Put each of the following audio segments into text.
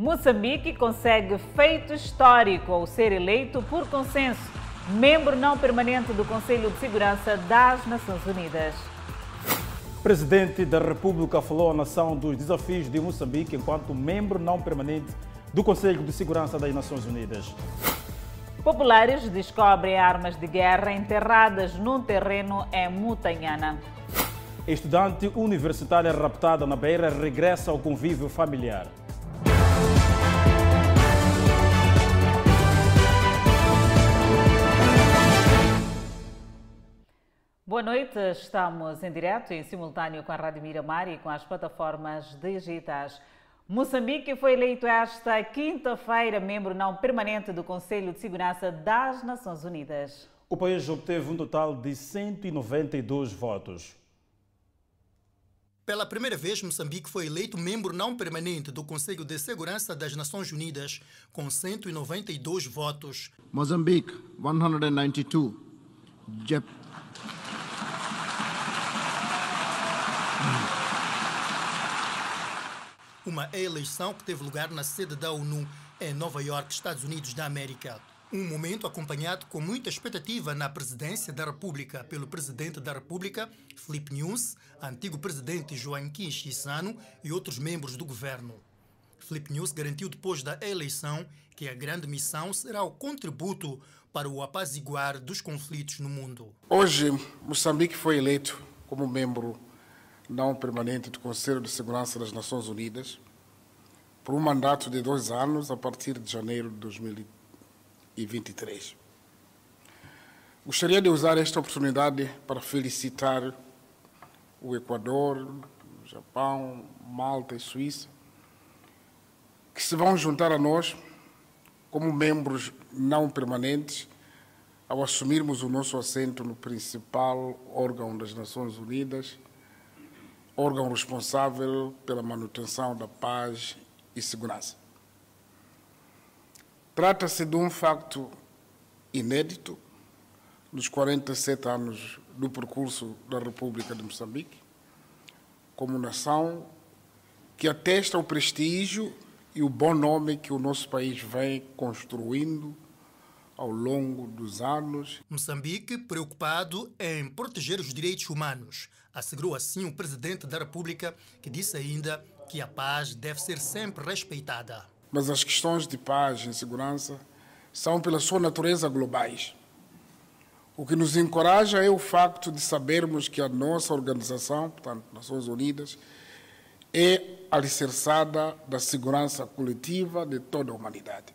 Moçambique consegue feito histórico ao ser eleito por consenso membro não permanente do Conselho de Segurança das Nações Unidas. O presidente da República falou à nação dos desafios de Moçambique enquanto membro não permanente do Conselho de Segurança das Nações Unidas. Populares descobrem armas de guerra enterradas num terreno em Mutanhana. Estudante universitária raptada na Beira regressa ao convívio familiar. Boa noite, estamos em direto e em simultâneo com a Rádio Miramar e com as plataformas digitais. Moçambique foi eleito esta quinta-feira membro não permanente do Conselho de Segurança das Nações Unidas. O país obteve um total de 192 votos. Pela primeira vez, Moçambique foi eleito membro não permanente do Conselho de Segurança das Nações Unidas, com 192 votos. Moçambique, 192. Jap Uma eleição que teve lugar na sede da ONU em Nova York, Estados Unidos da América. Um momento acompanhado com muita expectativa na presidência da República pelo presidente da República, Filipe Nunes, antigo presidente Joaquim Chissano e outros membros do governo. Filipe Nunes garantiu depois da eleição que a grande missão será o contributo para o apaziguar dos conflitos no mundo. Hoje, Moçambique foi eleito como membro não permanente do Conselho de Segurança das Nações Unidas por um mandato de dois anos a partir de janeiro de 2023. Gostaria de usar esta oportunidade para felicitar o Equador, o Japão, Malta e Suíça, que se vão juntar a nós como membros não permanentes ao assumirmos o nosso assento no principal órgão das Nações Unidas órgão responsável pela manutenção da paz e segurança. Trata-se de um facto inédito nos 47 anos do percurso da República de Moçambique, como nação que atesta o prestígio e o bom nome que o nosso país vem construindo ao longo dos anos. Moçambique preocupado em proteger os direitos humanos, assegurou assim o presidente da República, que disse ainda que a paz deve ser sempre respeitada. Mas as questões de paz e segurança são, pela sua natureza, globais. O que nos encoraja é o facto de sabermos que a nossa organização, portanto, Nações Unidas, é alicerçada da segurança coletiva de toda a humanidade.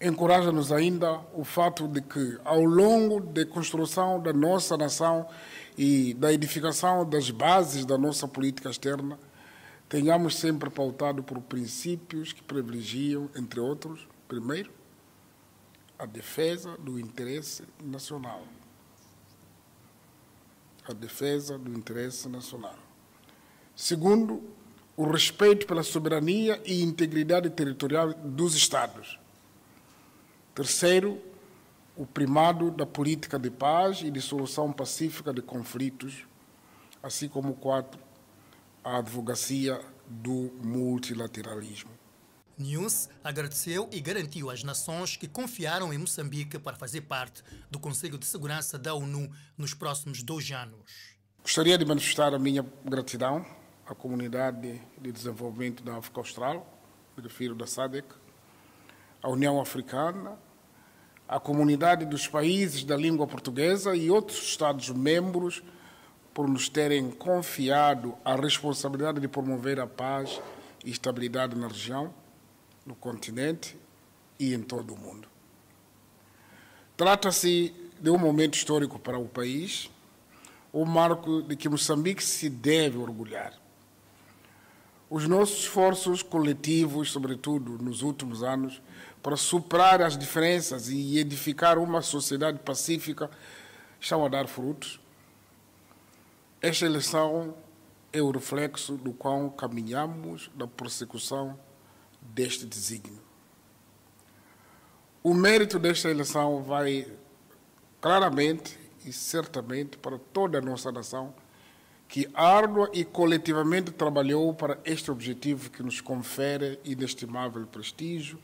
Encoraja-nos ainda o fato de que, ao longo da construção da nossa nação e da edificação das bases da nossa política externa, tenhamos sempre pautado por princípios que privilegiam, entre outros, primeiro, a defesa do interesse nacional. A defesa do interesse nacional. Segundo, o respeito pela soberania e integridade territorial dos Estados. Terceiro, o primado da política de paz e de solução pacífica de conflitos, assim como quatro, a advocacia do multilateralismo. Nunes agradeceu e garantiu às nações que confiaram em Moçambique para fazer parte do Conselho de Segurança da ONU nos próximos dois anos. Gostaria de manifestar a minha gratidão à comunidade de desenvolvimento da África Austral, me refiro da SADC, à União Africana, à comunidade dos países da língua portuguesa e outros Estados-membros por nos terem confiado a responsabilidade de promover a paz e estabilidade na região, no continente e em todo o mundo. Trata-se de um momento histórico para o país, um marco de que Moçambique se deve orgulhar. Os nossos esforços coletivos, sobretudo nos últimos anos, para superar as diferenças e edificar uma sociedade pacífica estão a dar frutos. Esta eleição é o reflexo do qual caminhamos na persecução deste desígnio. O mérito desta eleição vai claramente e certamente para toda a nossa nação que árdua e coletivamente trabalhou para este objetivo que nos confere inestimável prestígio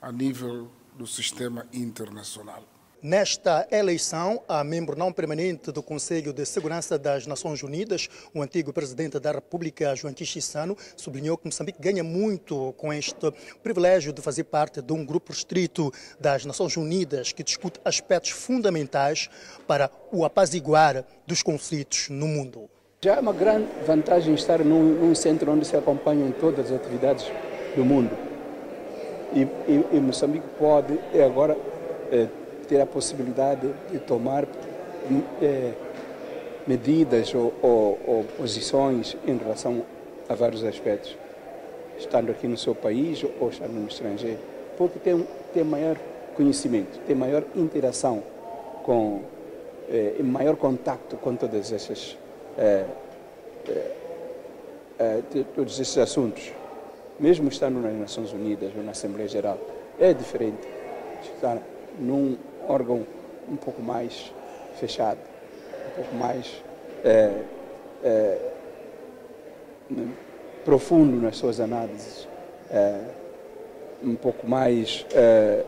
a nível do sistema internacional. Nesta eleição, a membro não permanente do Conselho de Segurança das Nações Unidas, o antigo presidente da República, João Chissano, sublinhou que Moçambique ganha muito com este privilégio de fazer parte de um grupo restrito das Nações Unidas que discute aspectos fundamentais para o apaziguar dos conflitos no mundo. Já é uma grande vantagem estar num, num centro onde se acompanham todas as atividades do mundo. E, e, e Moçambique pode agora é, ter a possibilidade de tomar é, medidas ou, ou, ou, posições em relação a vários aspectos, estando aqui no seu país ou estando no estrangeiro, porque tem, tem maior conhecimento, tem maior interação com, é, maior contato com todas essas é, todos esses assuntos, mesmo estando nas Nações Unidas ou na Assembleia Geral, é diferente estar num órgão um pouco mais fechado, um pouco mais é, é, profundo nas suas análises, é, um pouco mais é,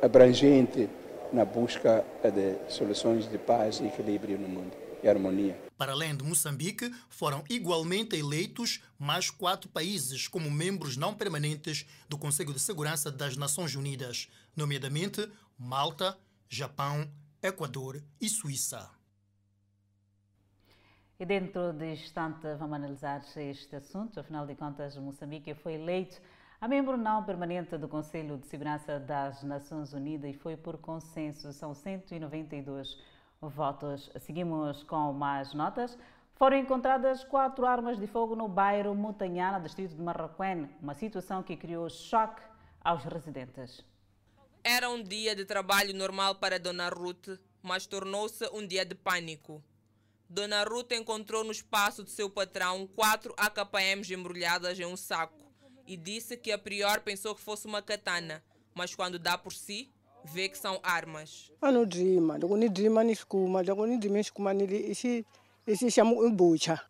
abrangente na busca de soluções de paz e equilíbrio no mundo e harmonia. Para além de Moçambique, foram igualmente eleitos mais quatro países como membros não permanentes do Conselho de Segurança das Nações Unidas, nomeadamente Malta, Japão, Equador e Suíça. E dentro de instante vamos analisar este assunto. Afinal de contas, Moçambique foi eleito a membro não permanente do Conselho de Segurança das Nações Unidas e foi por consenso. São 192 votos. Seguimos com mais notas. Foram encontradas quatro armas de fogo no bairro Montanhana, distrito de Marroquém, uma situação que criou choque aos residentes. Era um dia de trabalho normal para Dona Ruth, mas tornou-se um dia de pânico. Dona Ruth encontrou no espaço de seu patrão quatro AKPMs embrulhadas em um saco e disse que a prior pensou que fosse uma katana, mas quando dá por si, vê que são armas.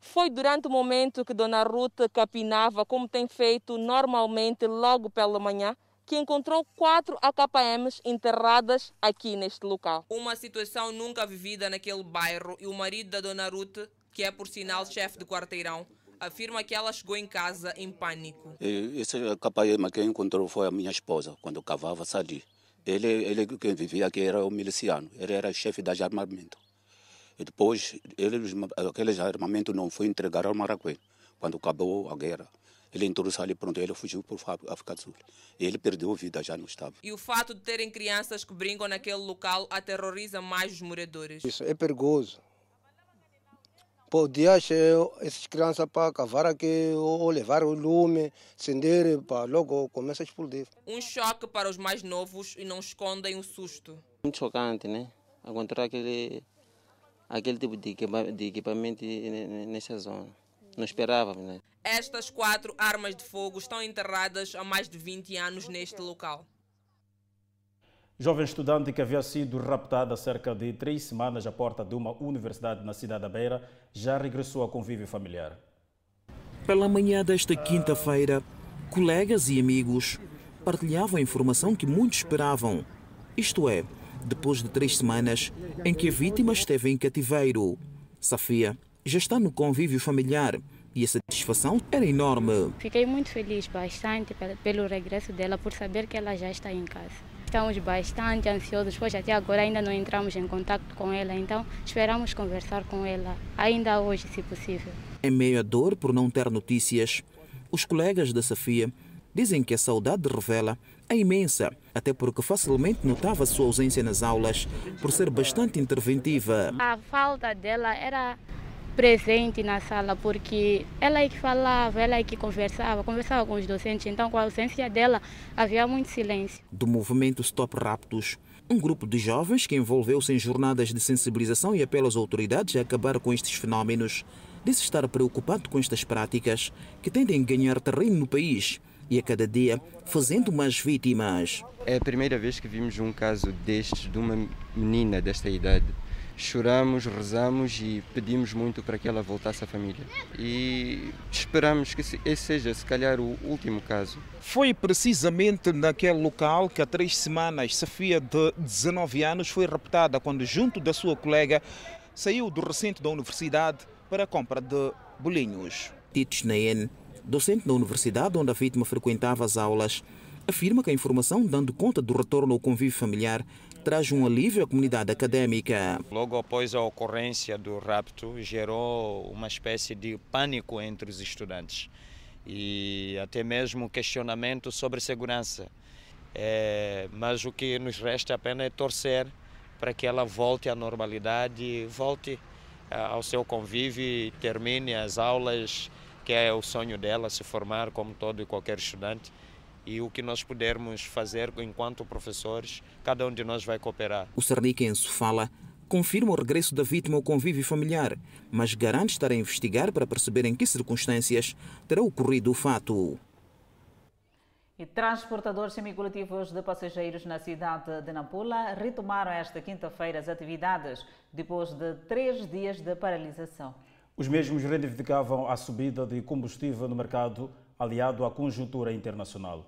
Foi durante o momento que Dona Ruth capinava, como tem feito normalmente logo pela manhã, que encontrou quatro AKMs enterradas aqui neste local. Uma situação nunca vivida naquele bairro e o marido da Dona Ruth, que é por sinal chefe de quarteirão, afirma que ela chegou em casa em pânico. Esse AKM que encontrou foi a minha esposa, quando cavava Sadi. Ele, ele que vivia aqui era o miliciano, ele era chefe de armamento. E depois, ele, aquele armamento não foi entregar ao Maracuê, quando acabou a guerra. Ele entrou ali, pronto, ele fugiu para a África do Sul. E ele perdeu a vida, já não estava. E o fato de terem crianças que brincam naquele local aterroriza mais os moradores. Isso é perigoso. Podia ser essas crianças para cavar aqui ou levar o lume, acender, para logo começa a explodir. Um choque para os mais novos e não escondem o susto. Muito chocante, né? Encontrar aquele, aquele tipo de equipamento nessa zona. Não esperávamos, né? Estas quatro armas de fogo estão enterradas há mais de 20 anos neste local. Jovem estudante que havia sido raptada há cerca de três semanas à porta de uma universidade na cidade da Beira já regressou ao convívio familiar. Pela manhã desta quinta-feira, colegas e amigos partilhavam a informação que muitos esperavam. Isto é, depois de três semanas em que a vítima esteve em cativeiro. Safia já está no convívio familiar e a satisfação era enorme. Fiquei muito feliz, bastante, pelo regresso dela, por saber que ela já está em casa. Estamos bastante ansiosos, pois até agora ainda não entramos em contato com ela, então esperamos conversar com ela, ainda hoje, se possível. Em meio à dor por não ter notícias, os colegas da Safia dizem que a saudade revela é imensa, até porque facilmente notava sua ausência nas aulas por ser bastante interventiva. A falta dela era presente na sala, porque ela é que falava, ela é que conversava, conversava com os docentes, então com a ausência dela havia muito silêncio. Do movimento Stop Raptos, um grupo de jovens que envolveu-se em jornadas de sensibilização e apelo às autoridades a acabar com estes fenómenos, disse estar preocupado com estas práticas que tendem a ganhar terreno no país e a cada dia fazendo mais vítimas. É a primeira vez que vimos um caso destes de uma menina desta idade choramos, rezamos e pedimos muito para que ela voltasse à família. E esperamos que esse seja, se calhar, o último caso. Foi precisamente naquele local que há três semanas Sofia, de 19 anos, foi raptada quando, junto da sua colega, saiu do recinto da universidade para a compra de bolinhos. Tito Schneien, docente da universidade onde a vítima frequentava as aulas, afirma que a informação dando conta do retorno ao convívio familiar traz um alívio à comunidade acadêmica. Logo após a ocorrência do rapto, gerou uma espécie de pânico entre os estudantes e até mesmo questionamento sobre segurança. É, mas o que nos resta apenas é torcer para que ela volte à normalidade, volte ao seu convívio e termine as aulas, que é o sonho dela, se formar como todo e qualquer estudante e o que nós pudermos fazer enquanto professores, cada um de nós vai cooperar. O Sarniquense fala confirma o regresso da vítima ao convívio familiar, mas garante estar a investigar para perceber em que circunstâncias terá ocorrido o fato. E transportadores semicoletivos de passageiros na cidade de Nampula retomaram esta quinta-feira as atividades depois de três dias de paralisação. Os mesmos reivindicavam a subida de combustível no mercado aliado à conjuntura internacional.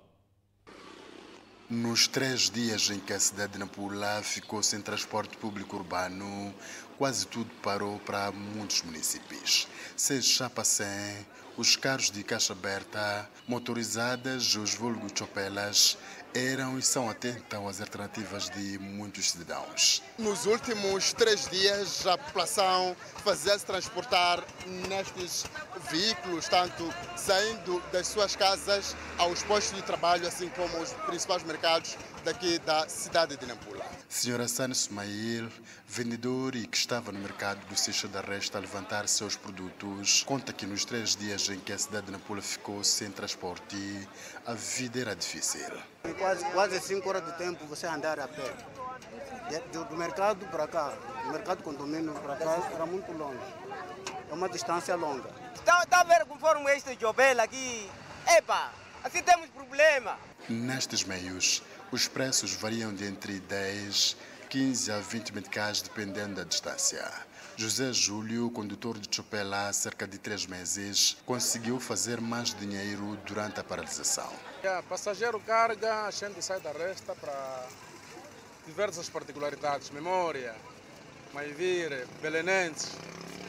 Nos três dias em que a cidade de Nampula ficou sem transporte público urbano, quase tudo parou para muitos municípios. Seja Chapacém, os carros de caixa aberta, motorizadas, os vulgos chopelas, eram e são até então as alternativas de muitos cidadãos. Nos últimos três dias, a população fazia-se transportar nestes veículos, tanto saindo das suas casas aos postos de trabalho, assim como os principais mercados daqui da cidade de Nampula. Senhora Sani Sumail, vendedor e que estava no mercado do Seixo da Resta a levantar seus produtos, conta que nos três dias em que a cidade de Nampula ficou sem transporte, a vida era difícil. Quase, quase cinco horas de tempo você andar a pé. Do, do mercado para cá, do mercado condomínio para cá, era muito longe. É uma distância longa. Está, tá a ver conforme este jobel aqui? Epa, assim temos problema. Nestes meios, os preços variam de entre 10, 15 a 20 meticais, dependendo da distância. José Júlio, condutor de Chopela há cerca de três meses, conseguiu fazer mais dinheiro durante a paralisação. É, passageiro carga, a gente sai da resta para diversas particularidades, memória, Maivir, Belenenses.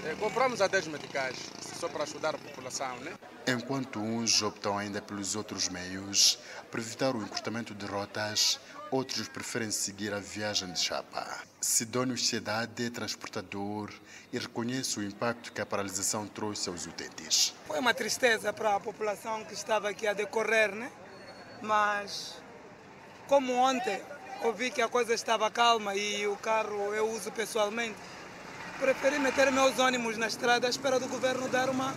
É, compramos a 10 meticais, só para ajudar a população, né? Enquanto uns optam ainda pelos outros meios, para evitar o encurtamento de rotas, outros preferem seguir a viagem de chapa. Sidónio Cidade é transportador e reconhece o impacto que a paralisação trouxe aos utentes. Foi uma tristeza para a população que estava aqui a decorrer, né? Mas, como ontem ouvi que a coisa estava calma e o carro eu uso pessoalmente, preferi meter meus ônibus na estrada à espera do governo dar uma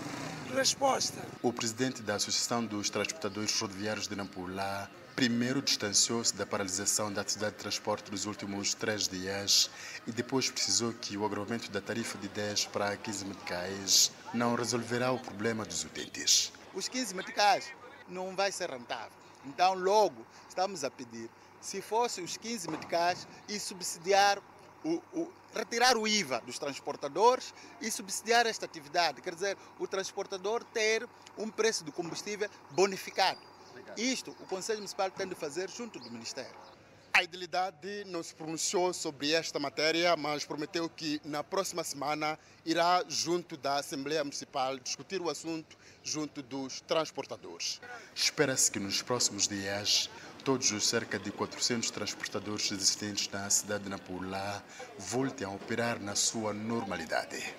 resposta. O presidente da Associação dos Transportadores Rodoviários de Nampula primeiro distanciou-se da paralisação da atividade de transporte nos últimos três dias e depois precisou que o agravamento da tarifa de 10 para 15 meticais não resolverá o problema dos utentes. Os 15 meticais não vai ser rentável. Então, logo, estamos a pedir, se fosse os 15 meticais e subsidiar o, o, retirar o IVA dos transportadores e subsidiar esta atividade, quer dizer, o transportador ter um preço do combustível bonificado. Isto o Conselho Municipal tem de fazer junto do Ministério. A idilidade não se pronunciou sobre esta matéria, mas prometeu que na próxima semana irá, junto da Assembleia Municipal, discutir o assunto junto dos transportadores. Espera-se que nos próximos dias todos os cerca de 400 transportadores existentes na cidade de Nampula voltem a operar na sua normalidade.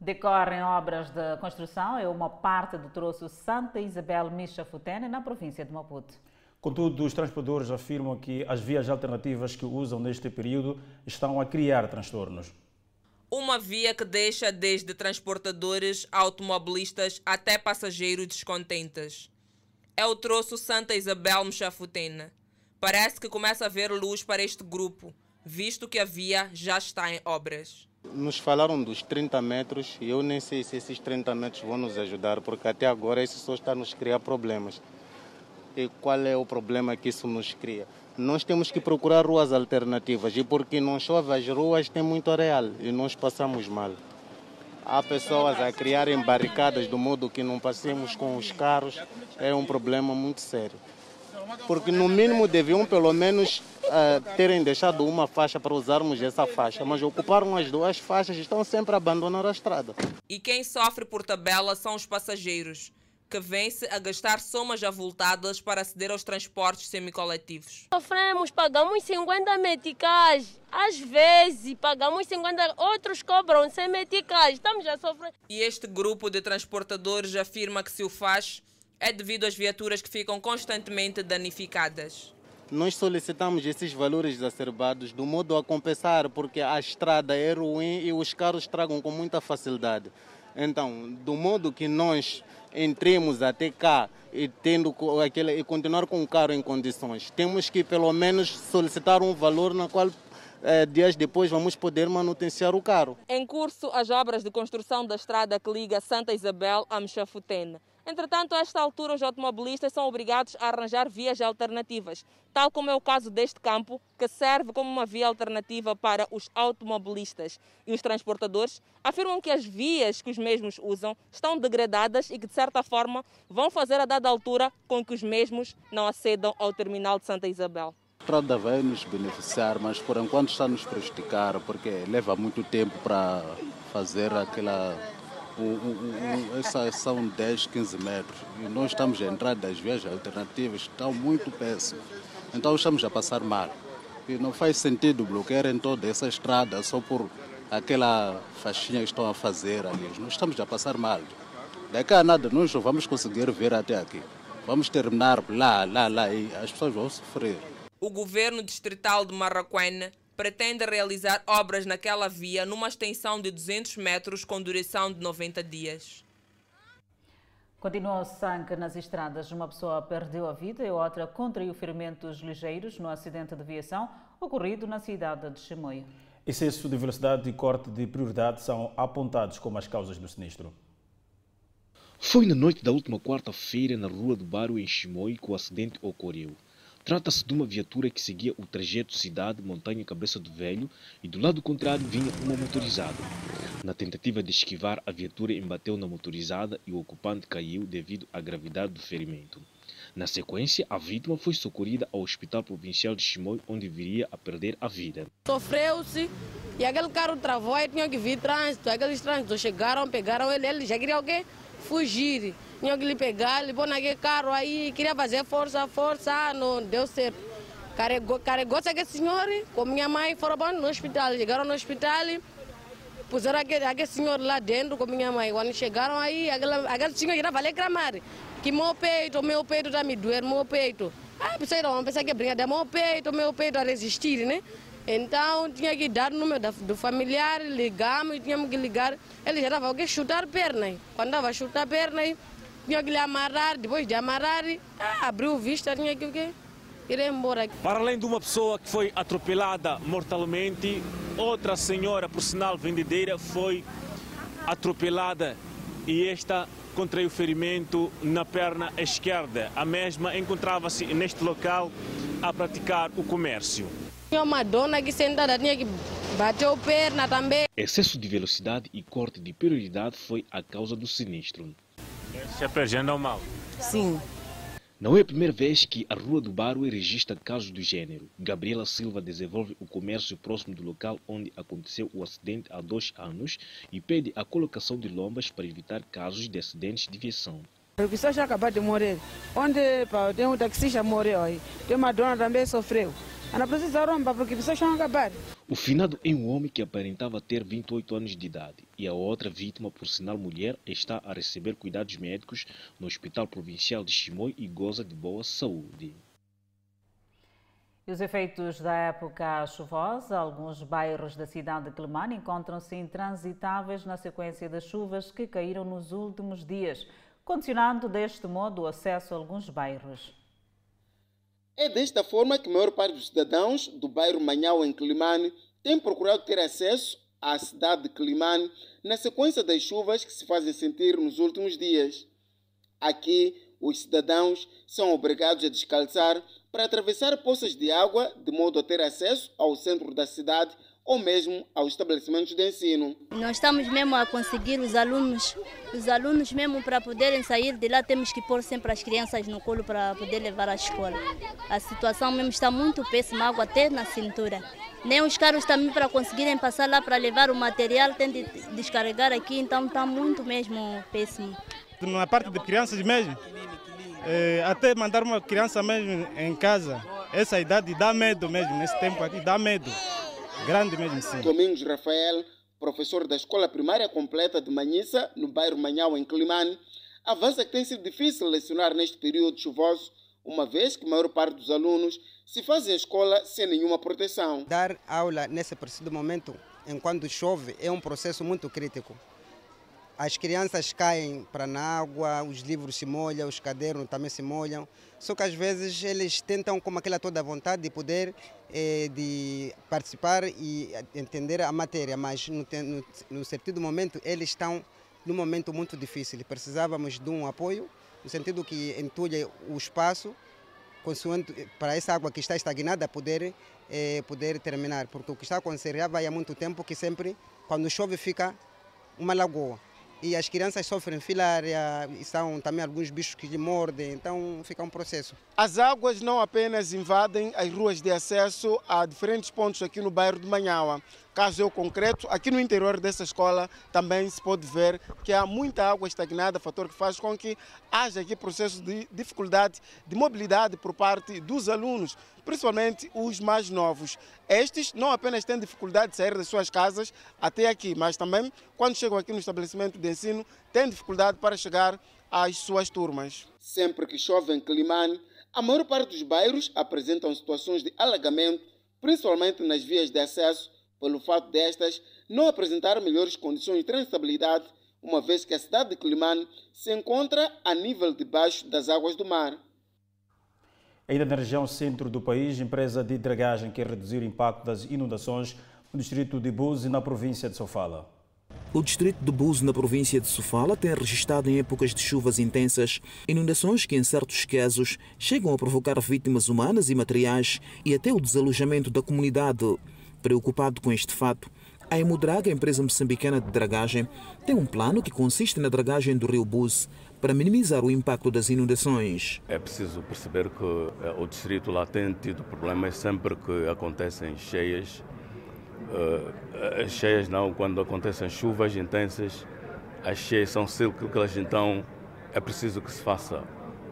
Decorrem obras de construção em uma parte do troço Santa Isabel Micha-Futene, na província de Maputo. Contudo, os transportadores afirmam que as vias alternativas que usam neste período estão a criar transtornos. Uma via que deixa desde transportadores, automobilistas até passageiros descontentes. É o troço Santa Isabel Michafutena. Parece que começa a haver luz para este grupo, visto que a via já está em obras. Nos falaram dos 30 metros e eu nem sei se esses 30 metros vão nos ajudar, porque até agora isso só está nos criar problemas. E qual é o problema que isso nos cria? nós temos que procurar ruas alternativas e porque não chove as ruas tem muito areal e nós passamos mal. Há pessoas a criarem barricadas do modo que não passemos com os carros, é um problema muito sério. Porque no mínimo deviam pelo menos uh, terem deixado uma faixa para usarmos essa faixa, mas ocuparam as duas faixas e estão sempre a abandonar a estrada. E quem sofre por tabela são os passageiros que vêm-se a gastar somas avultadas para aceder aos transportes semicoletivos. Sofremos, pagamos 50 meticais, às vezes pagamos 50, outros cobram 100 meticais, estamos a sofrer. E este grupo de transportadores afirma que se o faz é devido às viaturas que ficam constantemente danificadas. Nós solicitamos esses valores exacerbados do modo a compensar, porque a estrada é ruim e os carros tragam com muita facilidade. Então, do modo que nós entremos até cá e tendo aquele e continuar com o carro em condições. Temos que pelo menos solicitar um valor na qual eh, dias depois vamos poder manutenciar o carro. Em curso as obras de construção da estrada que liga Santa Isabel a Mchafutene. Entretanto, a esta altura, os automobilistas são obrigados a arranjar vias alternativas, tal como é o caso deste campo, que serve como uma via alternativa para os automobilistas. E os transportadores afirmam que as vias que os mesmos usam estão degradadas e que, de certa forma, vão fazer a dada altura com que os mesmos não acedam ao terminal de Santa Isabel. A estrada vai nos beneficiar, mas por enquanto está nos prejudicar, porque leva muito tempo para fazer aquela são 10, 15 metros e nós estamos a entrar das vias alternativas, estão muito péssimas. Então estamos a passar mal. E não faz sentido bloquear em toda essa estrada só por aquela faixinha que estão a fazer ali. Nós estamos a passar mal. Daqui a nada nós não vamos conseguir ver até aqui. Vamos terminar lá, lá, lá e as pessoas vão sofrer. O governo distrital de Marraquena pretende realizar obras naquela via numa extensão de 200 metros com duração de 90 dias. Continua o sangue nas estradas. Uma pessoa perdeu a vida e outra contraiu ferimentos ligeiros no acidente de viação ocorrido na cidade de Chimoio. Excesso de velocidade e corte de prioridade são apontados como as causas do sinistro. Foi na noite da última quarta-feira na rua do Bairro, em Chimoio, que o acidente ocorreu. Trata-se de uma viatura que seguia o trajeto cidade-montanha-cabeça do velho e do lado contrário vinha uma motorizada. Na tentativa de esquivar, a viatura embateu na motorizada e o ocupante caiu devido à gravidade do ferimento. Na sequência, a vítima foi socorrida ao Hospital Provincial de Chimoio, onde viria a perder a vida. Sofreu-se e aquele carro travou e tinha que vir trânsito. Aqueles trânsitos chegaram, pegaram ele, ele já queria o quê? Fugir tinha que lhe pegar, lhe pôr naquele carro aí, queria fazer força, força, não deu certo. Carregou, carregou-se aquele senhor com minha mãe, foram no hospital, chegaram no hospital, puseram aquele, aquele senhor lá dentro com minha mãe. Quando chegaram aí, aquele, aquele senhor já valer clamar, que meu peito, meu peito está me doer, meu peito. Ah, pensei, não, pensei que é brincadeira, meu peito, meu peito a resistir, né? Então tinha que dar o número do familiar, ligamos, tínhamos que ligar. Ele já estava a chutar a perna. Quando estava a chutar a perna, tinha que lhe amarrar, depois de amarrar, ah, abriu vista, tinha que ir embora. Para além de uma pessoa que foi atropelada mortalmente, outra senhora, por sinal vendedeira, foi atropelada e esta contraiu ferimento na perna esquerda. A mesma encontrava-se neste local a praticar o comércio. Tinha uma dona que sentada tinha que bater a perna também. Excesso de velocidade e corte de prioridade foi a causa do sinistro. Se apresenta ao mal? Sim. Não é a primeira vez que a Rua do Barro registra casos do gênero. Gabriela Silva desenvolve o comércio próximo do local onde aconteceu o acidente há dois anos e pede a colocação de lombas para evitar casos de acidentes de viação. A pessoa já acabou de morrer. Onde pá, tem um taxista morreu aí. Tem uma dona também sofreu. Pessoas acabar. O finado é um homem que aparentava ter 28 anos de idade e a outra vítima, por sinal mulher, está a receber cuidados médicos no Hospital Provincial de Chimoio e goza de boa saúde. E os efeitos da época chuvosa, alguns bairros da cidade de Quelimane encontram-se intransitáveis na sequência das chuvas que caíram nos últimos dias, condicionando deste modo o acesso a alguns bairros. É desta forma que a maior parte dos cidadãos do bairro Manhau, em Climane, tem procurado ter acesso à cidade de Climane na sequência das chuvas que se fazem sentir nos últimos dias. Aqui, os cidadãos são obrigados a descalçar para atravessar poças de água de modo a ter acesso ao centro da cidade ou mesmo aos estabelecimentos de ensino. Nós estamos mesmo a conseguir os alunos, os alunos mesmo para poderem sair de lá temos que pôr sempre as crianças no colo para poder levar à escola. A situação mesmo está muito péssima, água até na cintura. Nem os carros também para conseguirem passar lá para levar o material tem de descarregar aqui, então está muito mesmo péssimo. Na parte de crianças mesmo, é, até mandar uma criança mesmo em casa, essa idade dá medo mesmo, nesse tempo aqui dá medo. Grande mesmo, sim. Domingos Rafael, professor da Escola Primária Completa de Manhissa, no bairro Manhau, em Climane, avança que tem sido difícil lecionar neste período chuvoso, uma vez que a maior parte dos alunos se fazem a escola sem nenhuma proteção. Dar aula nesse preciso momento, enquanto chove, é um processo muito crítico. As crianças caem para a água, os livros se molham, os cadernos também se molham. Só que às vezes eles tentam com aquela toda vontade de poder eh, de participar e entender a matéria, mas no, no, no momento eles estão num momento muito difícil. Precisávamos de um apoio, no sentido que entulhe o espaço para essa água que está estagnada poder, eh, poder terminar. Porque o que está acontecendo já vai há muito tempo que sempre, quando chove, fica uma lagoa e as crianças sofrem filária, e são também alguns bichos que lhe mordem, então fica um processo. As águas não apenas invadem as ruas de acesso a diferentes pontos aqui no bairro de Manhaua. Caso eu concreto, aqui no interior dessa escola também se pode ver que há muita água estagnada, fator que faz com que haja aqui processo de dificuldade de mobilidade por parte dos alunos, principalmente os mais novos. Estes não apenas têm dificuldade de sair das suas casas até aqui, mas também quando chegam aqui no estabelecimento de ensino têm dificuldade para chegar às suas turmas. Sempre que chove em Climane, a maior parte dos bairros apresentam situações de alagamento, principalmente nas vias de acesso pelo fato destas não apresentar melhores condições de transitabilidade, uma vez que a cidade de Climane se encontra a nível de baixo das águas do mar. Ainda na região centro do país, empresa de dragagem quer reduzir o impacto das inundações no distrito de Buzi, na província de Sofala. O distrito de Buzi, na província de Sofala, tem registrado em épocas de chuvas intensas inundações que, em certos casos, chegam a provocar vítimas humanas e materiais e até o desalojamento da comunidade. Preocupado com este fato, a Emudraga, empresa moçambicana de dragagem, tem um plano que consiste na dragagem do rio Bus para minimizar o impacto das inundações. É preciso perceber que eh, o distrito lá tem tido problemas sempre que acontecem cheias. Uh, cheias não, quando acontecem chuvas intensas, as cheias são cíclicas, então é preciso que se faça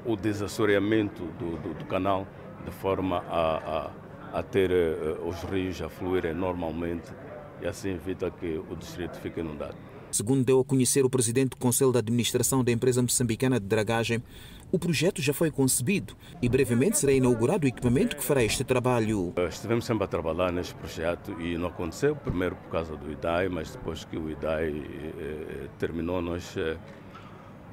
o desassoreamento do, do, do canal de forma a, a a ter os rios a fluírem normalmente e assim evita que o distrito fique inundado. Segundo deu a conhecer o presidente do Conselho de Administração da empresa moçambicana de dragagem, o projeto já foi concebido e brevemente será inaugurado o equipamento que fará este trabalho. Eh, estivemos sempre a trabalhar neste projeto e não aconteceu, primeiro por causa do IDAI, mas depois que o IDAI eh, terminou, nós eh,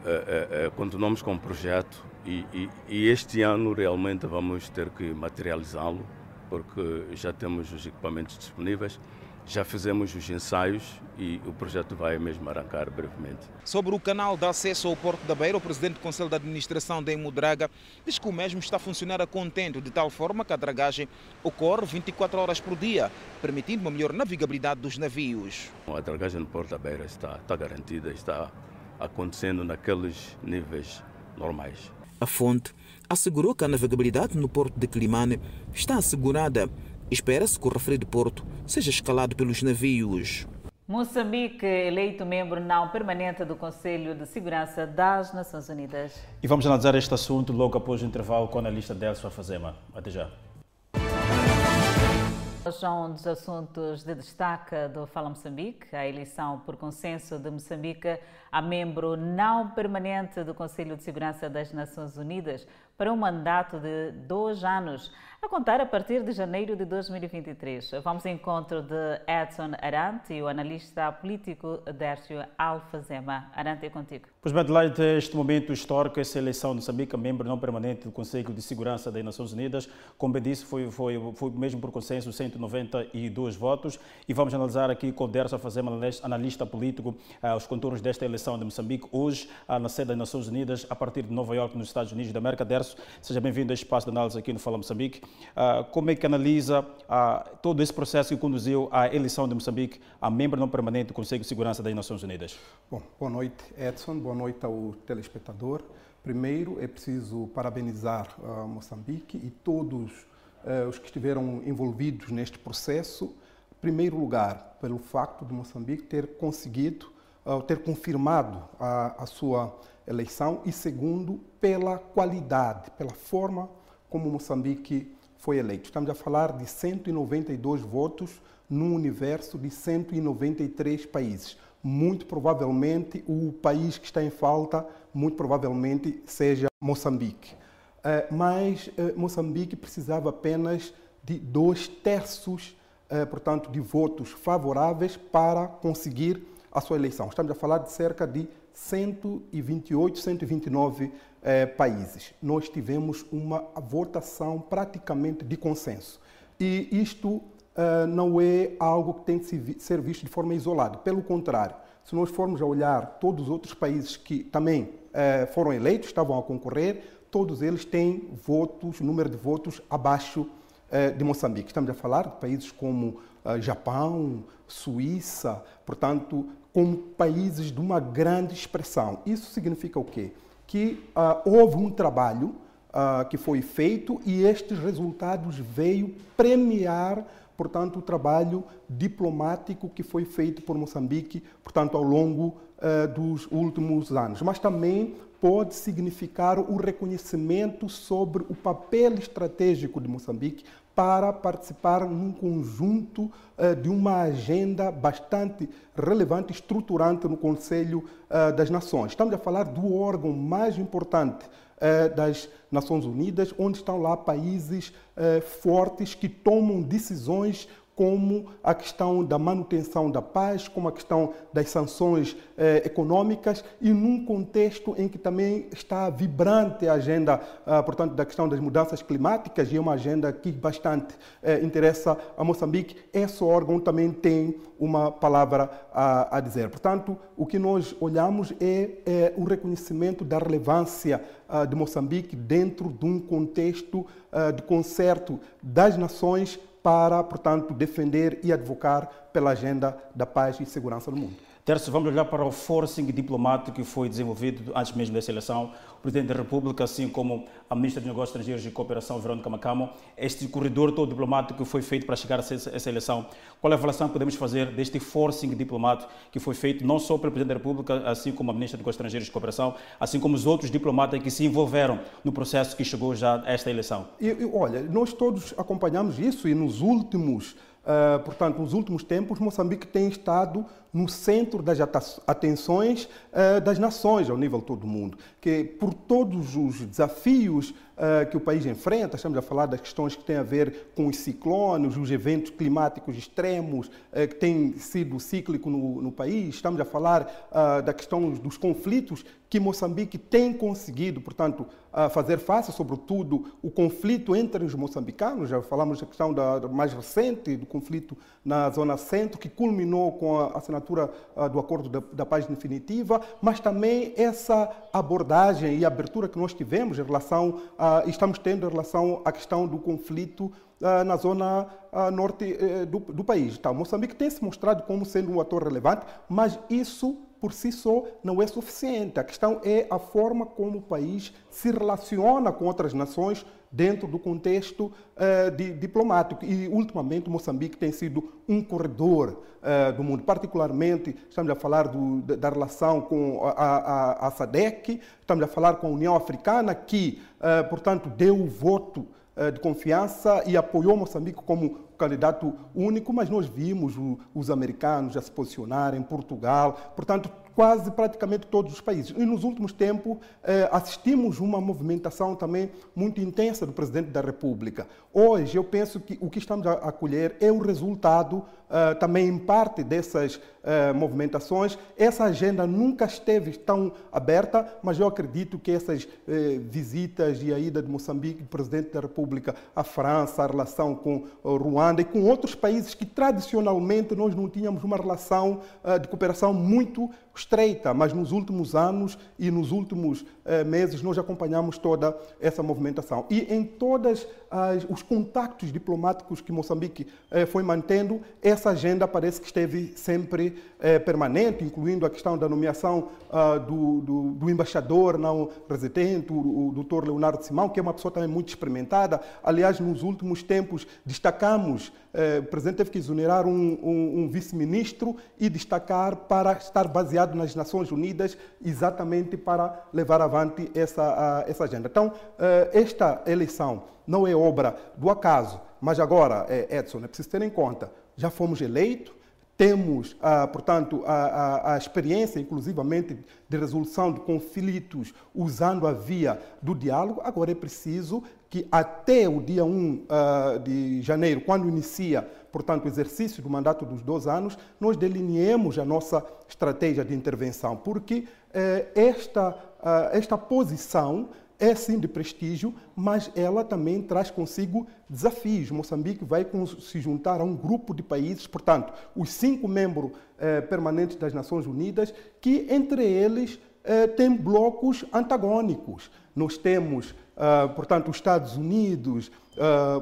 eh, continuamos com o projeto e, e, e este ano realmente vamos ter que materializá-lo porque já temos os equipamentos disponíveis, já fizemos os ensaios e o projeto vai mesmo arrancar brevemente. Sobre o canal de acesso ao Porto da Beira, o presidente do Conselho de Administração da Emudraga diz que o mesmo está a funcionar a contento, de tal forma que a dragagem ocorre 24 horas por dia, permitindo uma melhor navegabilidade dos navios. A dragagem no Porto da Beira está, está garantida, está acontecendo naqueles níveis normais. A fonte assegurou que a navegabilidade no porto de Climane está assegurada. Espera-se que o referido porto seja escalado pelos navios. Moçambique, eleito membro não permanente do Conselho de Segurança das Nações Unidas. E vamos analisar este assunto logo após o intervalo com a analista Delcio Fazema. Até já. São um dos assuntos de destaque do Fala Moçambique, a eleição por consenso de Moçambique a membro não permanente do Conselho de Segurança das Nações Unidas para um mandato de dois anos, a contar a partir de janeiro de 2023. Vamos ao encontro de Edson Arante, o analista político Dércio Alfazema. Arante, é contigo. Pois bem, Adelaide, este momento histórico, essa eleição de Moçambique, membro não permanente do Conselho de Segurança das Nações Unidas, como bem disse, foi, foi, foi mesmo por consenso 192 votos. E vamos analisar aqui com Dércio Alfazema, analista político, eh, os contornos desta eleição de Moçambique, hoje, na sede das Nações Unidas, a partir de Nova York, nos Estados Unidos da América. Dércio. Seja bem-vindo a este espaço de análise aqui no Fala Moçambique. Uh, como é que analisa uh, todo esse processo que conduziu à eleição de Moçambique a membro não permanente do Conselho de Segurança das Nações Unidas? Bom, boa noite, Edson. Boa noite ao telespectador. Primeiro, é preciso parabenizar uh, Moçambique e todos uh, os que estiveram envolvidos neste processo. Em primeiro lugar, pelo facto de Moçambique ter conseguido, ter confirmado a, a, sua eleição e segundo, pela qualidade, pela forma como Moçambique foi eleito. Estamos a falar de 192 votos num universo de 193 países muito provavelmente o país que está em falta, muito provavelmente seja Moçambique. Uh, mas uh, Moçambique precisava apenas de dois terços, uh, portanto, de votos favoráveis para conseguir a sua eleição. Estamos a falar de cerca de 128, 129 países. Nós tivemos uma votação praticamente de consenso. E isto uh, não é algo que tem que ser visto de forma isolada. Pelo contrário, se nós formos a olhar todos os outros países que também uh, foram eleitos, estavam a concorrer, todos eles têm votos, número de votos abaixo de Moçambique. Estamos a falar de países como Japão, Suíça, portanto, como países de uma grande expressão. Isso significa o quê? Que houve um trabalho que foi feito e estes resultados veio premiar portanto, o trabalho diplomático que foi feito por Moçambique, portanto, ao longo uh, dos últimos anos. Mas também pode significar o reconhecimento sobre o papel estratégico de Moçambique para participar num conjunto uh, de uma agenda bastante relevante, estruturante no Conselho uh, das Nações. Estamos a falar do órgão mais importante uh, das Nações Unidas, onde estão lá países fortes que tomam decisões como a questão da manutenção da paz, como a questão das sanções eh, econômicas e num contexto em que também está vibrante a agenda, ah, portanto, da questão das mudanças climáticas e é uma agenda que bastante eh, interessa a Moçambique. Esse órgão também tem uma palavra a, a dizer. Portanto, o que nós olhamos é, é o reconhecimento da relevância ah, de Moçambique dentro de um contexto ah, de concerto das nações para, portanto, defender e advocar pela agenda da paz e segurança no mundo. Terço, vamos olhar para o forcing diplomático que foi desenvolvido antes mesmo dessa eleição. O Presidente da República, assim como a Ministra dos Negócios Estrangeiros e Cooperação, Verônica Macamo, este corredor todo diplomático que foi feito para chegar a essa eleição. Qual é a avaliação que podemos fazer deste forcing diplomático que foi feito não só pelo Presidente da República, assim como a Ministra dos Negócios Estrangeiros e Cooperação, assim como os outros diplomatas que se envolveram no processo que chegou já a esta eleição? E, olha, nós todos acompanhamos isso e nos últimos Uh, portanto, nos últimos tempos, Moçambique tem estado no centro das atenções uh, das nações ao nível todo o mundo, que por todos os desafios uh, que o país enfrenta, estamos a falar das questões que têm a ver com os ciclones, os eventos climáticos extremos que têm sido cíclico no, no, país, estamos a falar da questão dos conflitos que Moçambique tem conseguido, portanto, fazer face, sobretudo, o conflito entre os moçambicanos, já falamos da questão da, da mais recente, do conflito na Zona Centro, que culminou com a assinatura uh, do Acordo da, da, Paz Definitiva, mas também essa abordagem e abertura que nós tivemos em relação, uh, estamos tendo em relação à questão do conflito uh, na zona norte eh, do, do, país. Então, Moçambique tem se mostrado como sendo um ator relevante, mas isso por si só não é suficiente. A questão é a forma como o país se relaciona com outras nações dentro do contexto uh, de, diplomático. E, ultimamente, Moçambique tem sido um corredor uh, do mundo. Particularmente, estamos a falar do, da relação com a, a, a, SADEC, estamos a falar com a União Africana, que, uh, portanto, deu o voto de confiança e apoiou Moçambique como candidato único, mas nós vimos os americanos já se posicionarem, Portugal, portanto, quase praticamente todos os países. E nos últimos tempos eh, assistimos uma movimentação também muito intensa do presidente da República. Hoje eu penso que o que estamos a colher é o resultado eh, também em parte dessas eh, movimentações. Essa agenda nunca esteve tão aberta, mas eu acredito que essas eh, visitas e a ida de Moçambique, do presidente da República, à França, a relação com Ruanda e com outros países que tradicionalmente nós não tínhamos uma relação eh, de cooperação muito estreita, mas nos últimos anos e nos últimos eh, meses nós acompanhamos toda essa movimentação. E em todos os contactos diplomáticos que Moçambique eh, foi mantendo, essa agenda parece que esteve sempre eh, permanente, incluindo a questão da nomeação ah, do, do, do, embaixador não residente, o doutor Leonardo Simão, que é uma pessoa também muito experimentada. Aliás, nos últimos tempos destacamos, o presidente teve que exonerar um, um, um vice-ministro e destacar para estar baseado nas Nações Unidas, exatamente para levar avante essa, essa agenda. Então, eh, esta eleição não é obra do acaso, mas agora, eh, Edson, é preciso ter em conta, já fomos eleitos, temos, ah, portanto, a, a, a, experiência, inclusivamente, de resolução de conflitos usando a via do diálogo. Agora é preciso que até o dia 1 ah, de janeiro, quando inicia, portanto, o exercício do mandato dos dois anos, nós delineemos a nossa estratégia de intervenção, porque eh, esta, ah, esta posição é sim de prestígio, mas ela também traz consigo desafios. Moçambique vai se juntar a um grupo de países, portanto, os cinco membros eh, permanentes das Nações Unidas, que entre eles eh, têm blocos antagônicos. Nós temos, ah, portanto, os Estados Unidos, ah,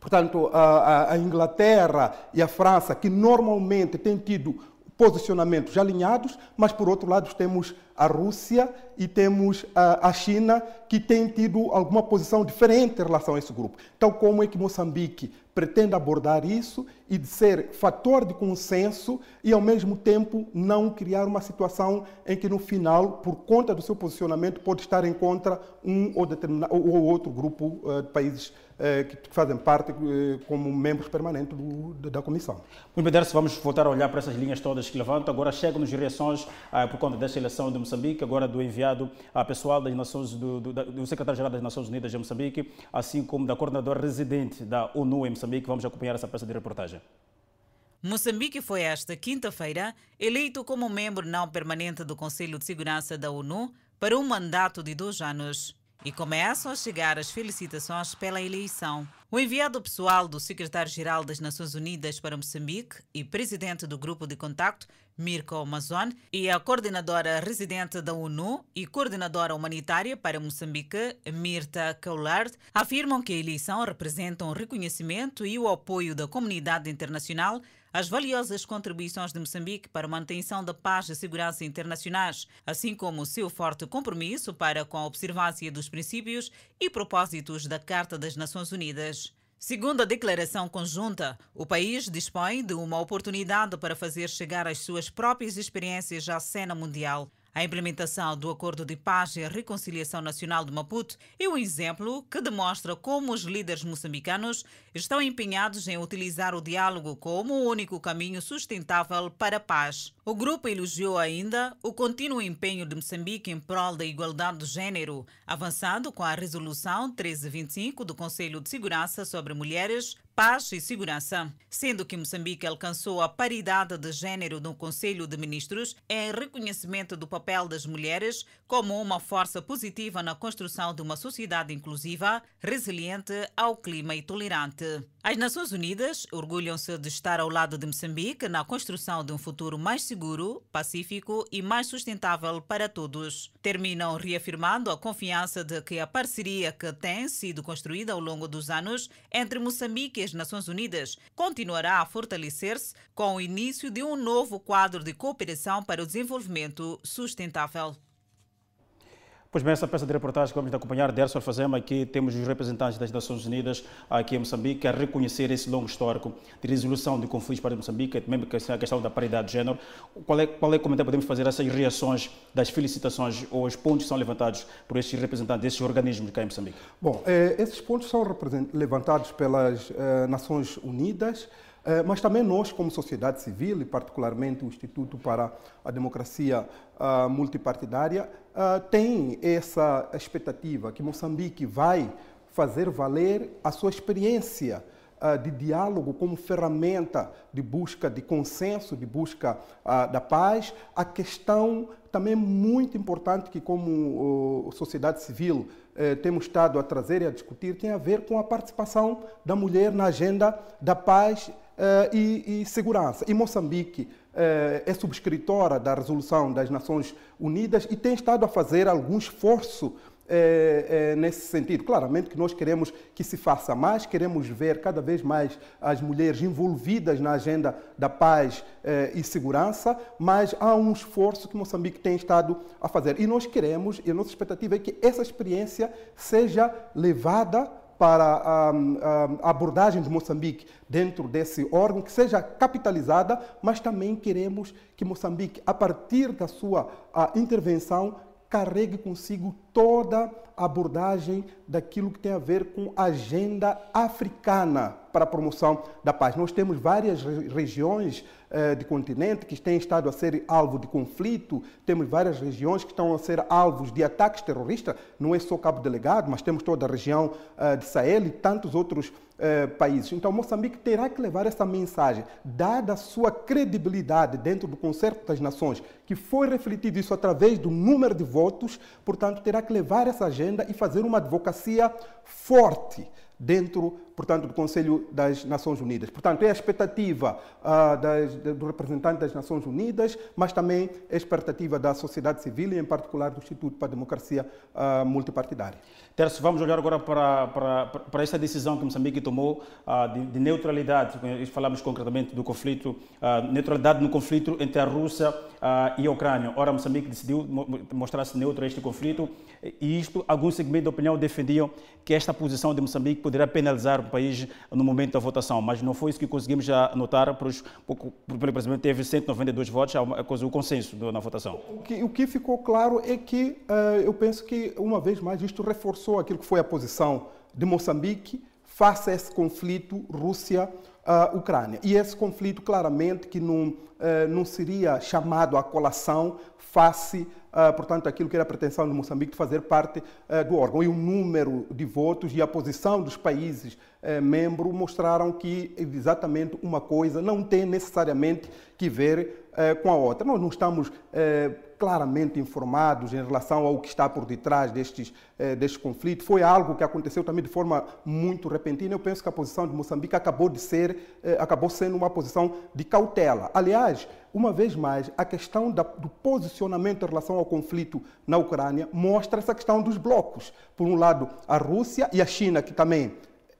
portanto, a, a Inglaterra e a França, que normalmente têm tido posicionamentos alinhados, mas por outro lado temos a Rússia e temos a, China que tem tido alguma posição diferente em relação a esse grupo. Então, como é que Moçambique pretende abordar isso e de ser fator de consenso e, ao mesmo tempo, não criar uma situação em que, no final, por conta do seu posicionamento, pode estar em contra um ou, ou outro grupo uh, de países uh, que fazem parte uh, como membros permanentes do, da Comissão. Muito bem, vamos voltar a olhar para essas linhas todas que levantam. Agora chegam-nos reações por conta desta eleição de Moçambique, agora do enviado a pessoal das Nações, do, do, do secretário-geral das Nações Unidas de Moçambique, assim como da coordenadora residente da ONU em Moçambique. Vamos acompanhar essa peça de reportagem. Moçambique foi esta quinta-feira eleito como membro não permanente do Conselho de Segurança da ONU para um mandato de dois anos. E começam a chegar as felicitações pela eleição. O enviado pessoal do secretário-geral das Nações Unidas para Moçambique e presidente do grupo de contacto, Mirko Amazon, e a coordenadora residente da ONU e coordenadora humanitária para Moçambique, Mirta Kaulard, afirmam que a eleição representa um reconhecimento e o apoio da comunidade internacional as valiosas contribuições de Moçambique para a manutenção da paz e segurança internacionais, assim como o seu forte compromisso para com a observância dos princípios e propósitos da Carta das Nações Unidas. Segundo a declaração conjunta, o país dispõe de uma oportunidade para fazer chegar as suas próprias experiências à cena mundial. A implementação do Acordo de Paz e Reconciliação Nacional de Maputo é um exemplo que demonstra como os líderes moçambicanos estão empenhados em utilizar o diálogo como o único caminho sustentável para a paz. O grupo elogiou ainda o contínuo empenho de Moçambique em prol da igualdade de gênero, avançando com a Resolução 1325 do Conselho de Segurança sobre Mulheres, paz e segurança, sendo que Moçambique alcançou a paridade de gênero no Conselho de Ministros em reconhecimento do papel das mulheres como uma força positiva na construção de uma sociedade inclusiva, resiliente ao clima e tolerante. As Nações Unidas orgulham-se de estar ao lado de Moçambique na construção de um futuro mais seguro, pacífico e mais sustentável para todos. Terminam reafirmando a confiança de que a parceria que tem sido construída ao longo dos anos entre Moçambique e as Nações Unidas continuará a fortalecer-se com o início de um novo quadro de cooperação para o desenvolvimento sustentável. Pois bem, essa peça de reportagem que vamos acompanhar, Derson Fazema, aqui temos os representantes das Nações Unidas aqui em Moçambique a reconhecer esse longo histórico de resolução de conflitos para Moçambique, também a questão da paridade de género. Qual é, qual é comentário podemos fazer essas reações das felicitações ou os pontos que são levantados por estes representantes desses organismos cá em Moçambique? Bom, eh, esses pontos são levantados pelas eh, Nações Unidas, mas também nós, como sociedade civil, e particularmente o Instituto para a Democracia uh, Multipartidária, uh, tem essa expectativa que Moçambique vai fazer valer a sua experiência de diálogo como ferramenta de busca de consenso, de busca da paz. A questão também muito importante que, como sociedade civil, eh, temos estado a trazer e a discutir tem a ver com a participação da mulher na agenda da paz e, e, segurança. E Moçambique é subscritora da resolução das Nações Unidas e tem estado a fazer algum esforço é, nesse sentido. Claramente que nós queremos que se faça mais, queremos ver cada vez mais as mulheres envolvidas na agenda da paz e segurança, mas há um esforço que Moçambique tem estado a fazer. E nós queremos, e a nossa expectativa é que essa experiência seja levada para a, a, abordagem de Moçambique dentro desse órgão, que seja capitalizada, mas também queremos que Moçambique, a partir da sua intervenção, carregue consigo toda a abordagem daquilo que tem a ver com a agenda africana para a promoção da paz. Nós temos várias regiões eh, de continente que têm estado a ser alvo de conflito, temos várias regiões que estão a ser alvos de ataques terroristas, não é só Cabo Delegado, mas temos toda a região eh, de Sahel e tantos outros eh, países. Então, Moçambique terá que levar essa mensagem, dada a sua credibilidade dentro do Concerto das Nações, que foi refletido isso através do número de votos, portanto, terá que levar essa agenda e fazer uma advocacia forte dentro, portanto, do Conselho das Nações Unidas. Portanto, é a expectativa uh, das, do representante das Nações Unidas, mas também é a expectativa da sociedade civil e, em particular, do Instituto para a Democracia uh, Multipartidária. Terço, vamos olhar agora para, para, para esta decisão que Moçambique tomou uh, de, de, neutralidade. Falamos concretamente do conflito, neutralidade no conflito entre a Rússia e a Ucrânia. Ora, Moçambique decidiu mostrar-se neutro a este conflito e isto, alguns segmentos da opinião defendiam que esta posição de Moçambique poderá penalizar o país no momento da votação, mas não foi isso que conseguimos já notar, porque o presidente teve 192 votos, o consenso na votação. O que, o que ficou claro é que uh, eu penso que, uma vez mais, isto reforçou aquilo que foi a posição de Moçambique face a esse conflito Rússia-Ucrânia. E esse conflito, claramente, que não, uh, não seria chamado à colação face uh, portanto, aquilo que era a pretensão de Moçambique de fazer parte uh, do órgão. E o número de votos e a posição dos países membros mostraram que exatamente uma coisa não tem necessariamente que ver com a outra. Nós não estamos claramente informados em relação ao que está por detrás destes, eh, deste conflito. Foi algo que aconteceu também de forma muito repentina. Eu penso que a posição de Moçambique acabou de ser, acabou sendo uma posição de cautela. Aliás, uma vez mais, a questão do posicionamento em relação ao conflito na Ucrânia mostra essa questão dos blocos. Por um lado, a Rússia e a China, que também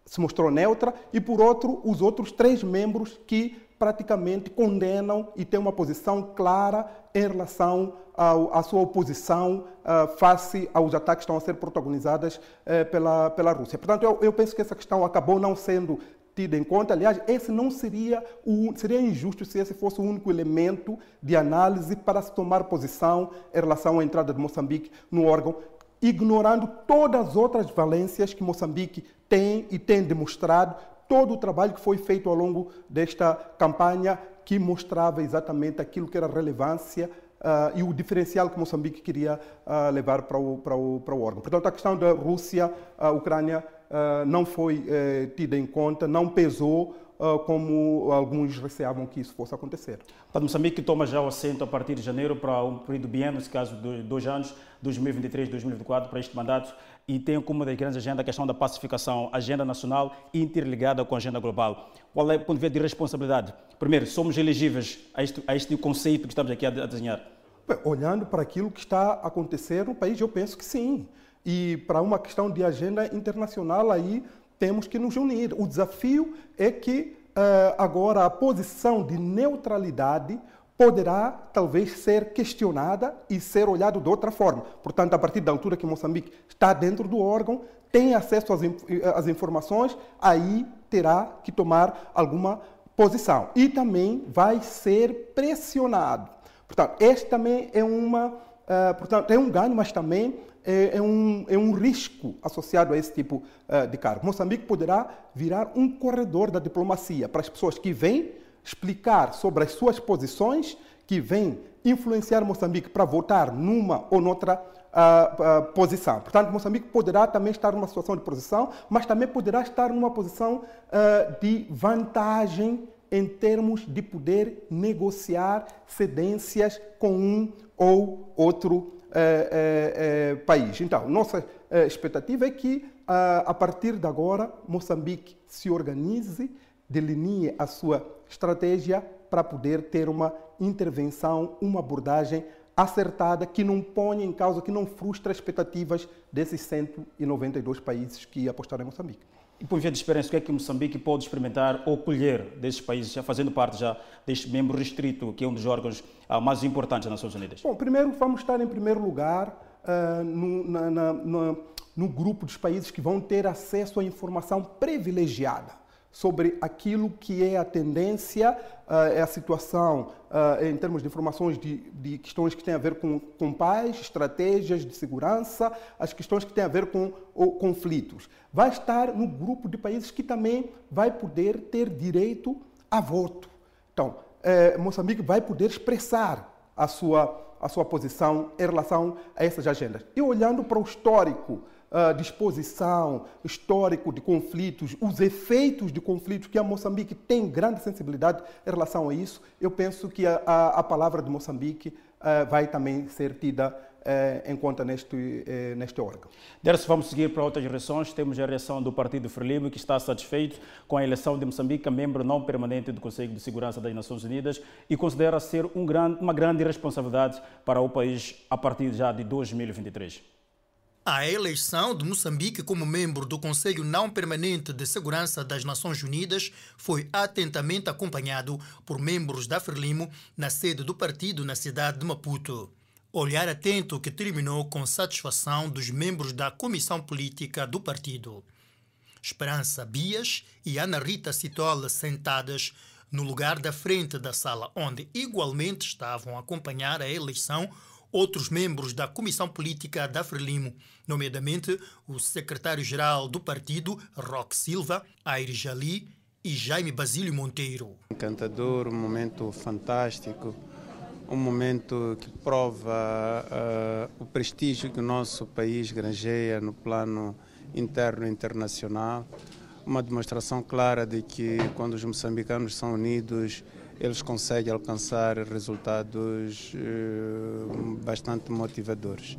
se mostrou neutra, e por outro, os outros três membros que praticamente condenam e têm uma posição clara em relação à sua oposição uh, face aos ataques que estão a ser protagonizados uh, pela, pela Rússia. Portanto, eu, eu penso que essa questão acabou não sendo tida em conta. Aliás, esse não seria o, seria injusto se esse fosse o único elemento de análise para se tomar posição em relação à entrada de Moçambique no órgão, ignorando todas as outras valências que Moçambique tem e tem demonstrado todo o trabalho que foi feito ao longo desta campanha que mostrava exatamente aquilo que era relevância uh, e o diferencial que Moçambique queria uh, levar para o, para, o, para o órgão. Portanto, a questão da Rússia, a Ucrânia, uh, não foi eh, tida em conta, não pesou como alguns receavam que isso fosse acontecer. Para Moçambique toma já o assento a partir de janeiro para um período bienno, nesse caso de dois anos, 2023-2024, para este mandato e tem como uma das grandes agendas a questão da pacificação, agenda nacional interligada com a agenda global. Qual é o ponto de vista de responsabilidade? Primeiro, somos elegíveis a este, a este conceito que estamos aqui a, desenhar? Bem, olhando para aquilo que está a acontecer no país, eu penso que sim. E para uma questão de agenda internacional, aí temos que nos unir. O desafio é que uh, agora a posição de neutralidade poderá talvez ser questionada e ser olhado de outra forma. Portanto, a partir da altura que Moçambique está dentro do órgão, tem acesso às, às informações, aí terá que tomar alguma posição. E também vai ser pressionado. Portanto, este também é uma, uh, portanto, é um ganho, mas também é, é, um, é um risco associado a esse tipo uh, de cargo. Moçambique poderá virar um corredor da diplomacia para as pessoas que vêm explicar sobre as suas posições que vêm influenciar Moçambique para votar numa ou noutra uh, uh, posição. Portanto, Moçambique poderá também estar numa situação de posição, mas também poderá estar numa posição uh, de vantagem em termos de poder negociar cedências com um ou outro país. Então, nossa expectativa é que, a partir de agora, Moçambique se organize, delinee a sua estratégia para poder ter uma intervenção, uma abordagem acertada que não ponha em causa, que não frustre as expectativas desses 192 países que apostaram em Moçambique. E por via de experiência, o que é que Moçambique pode experimentar ou colher desses países, já fazendo parte já deste membro restrito, que é um dos órgãos ah, mais importantes das Nações Unidas? Bom, primeiro vamos estar em primeiro lugar uh, no, na, na, na, no grupo dos países que vão ter acesso à informação privilegiada sobre aquilo que é a tendência, uh, a situação uh, em termos de informações de, de, questões que têm a ver com, com paz, estratégias de segurança, as questões que têm a ver com o, conflitos. Vai estar no grupo de países que também vai poder ter direito a voto. Então, eh, Moçambique vai poder expressar a sua, a sua posição em relação a essas agendas. E olhando para o histórico de exposição, histórico de conflitos, os efeitos de conflitos, que a Moçambique tem grande sensibilidade em relação a isso, eu penso que a, a, a palavra de Moçambique uh, vai também ser tida eh, em conta neste, eh, neste órgão. Derso, vamos seguir para outras reações. Temos a reação do Partido Frelimo, que está satisfeito com a eleição de Moçambique a membro não permanente do Conselho de Segurança das Nações Unidas e considera ser um grande, uma grande responsabilidade para o país a partir já de 2023. A eleição de Moçambique como membro do Conselho Não Permanente de Segurança das Nações Unidas foi atentamente acompanhado por membros da Frelimo na sede do partido na cidade de Maputo. Olhar atento que terminou com satisfação dos membros da comissão política do partido. Esperança Bias e Ana Rita Citola sentadas no lugar da frente da sala, onde igualmente estavam a acompanhar a eleição outros membros da Comissão Política da Frelimo, nomeadamente o secretário-geral do partido, Roque Silva, Aire Jali e Jaime Basílio Monteiro. Encantador, um momento fantástico, um momento que prova uh, o prestígio que o nosso país granjeia no plano interno e internacional, uma demonstração clara de que quando os moçambicanos são unidos, eles conseguem alcançar resultados eh, bastante motivadores.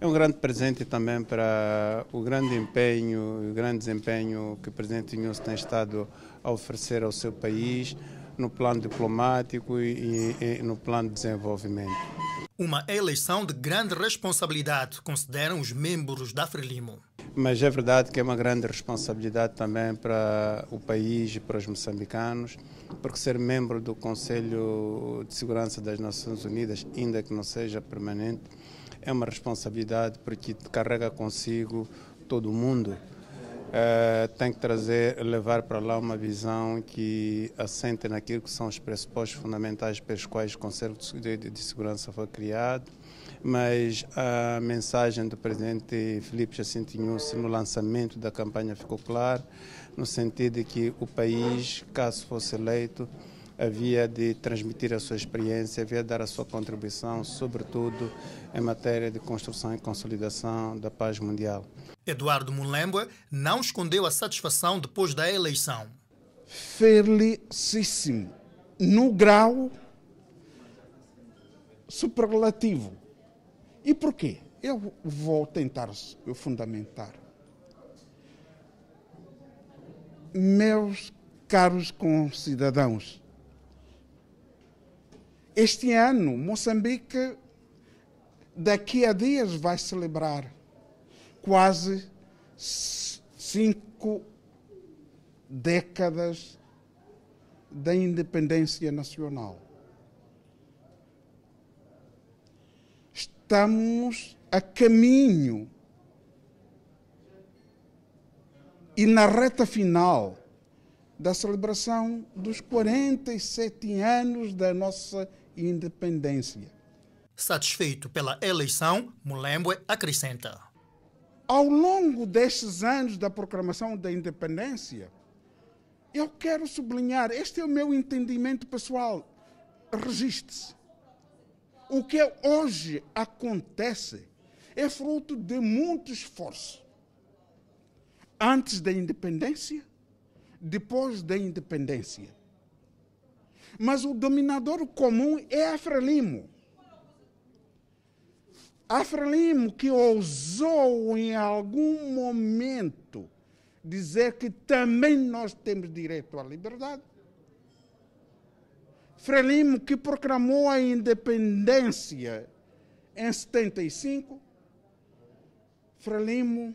É um grande presente também para o grande empenho, o grande desempenho que o presidente Inhoso tem estado a oferecer ao seu país no plano diplomático e, e, no plano de desenvolvimento. Uma eleição de grande responsabilidade, consideram os membros da Frelimo. Mas é verdade que é uma grande responsabilidade também para o país e para os moçambicanos porque ser membro do Conselho de Segurança das Nações Unidas, ainda que não seja permanente, é uma responsabilidade porque carrega consigo todo o mundo. Uh, tem que trazer, levar para lá uma visão que assente naquilo que são os pressupostos fundamentais pelos quais o Conselho de, Segurança foi criado, mas a mensagem do presidente Filipe Jacinto no lançamento da campanha ficou clara no sentido de que o país, caso fosse eleito, havia de transmitir a sua experiência, havia de dar a sua contribuição, sobretudo em matéria de construção e consolidação da paz mundial. Eduardo Mulembwe não escondeu a satisfação depois da eleição. Felicíssimo, no grau superlativo. E por quê? Eu vou tentar fundamentar. Meus caros concidadãos, este ano Moçambique, daqui a dias, vai celebrar quase cinco décadas da independência nacional. Estamos a caminho e na reta final da celebração dos 47 anos da nossa independência. Satisfeito pela eleição, Mulembwe acrescenta. Ao longo destes anos da proclamação da independência, eu quero sublinhar, este é o meu entendimento pessoal, registre-se. O que hoje acontece é fruto de muito esforço antes da independência, depois da independência. Mas o dominador comum é a Frelimo. A Frelimo que ousou em algum momento dizer que também nós temos direito à liberdade, Frelimo que proclamou a independência em 75, Frelimo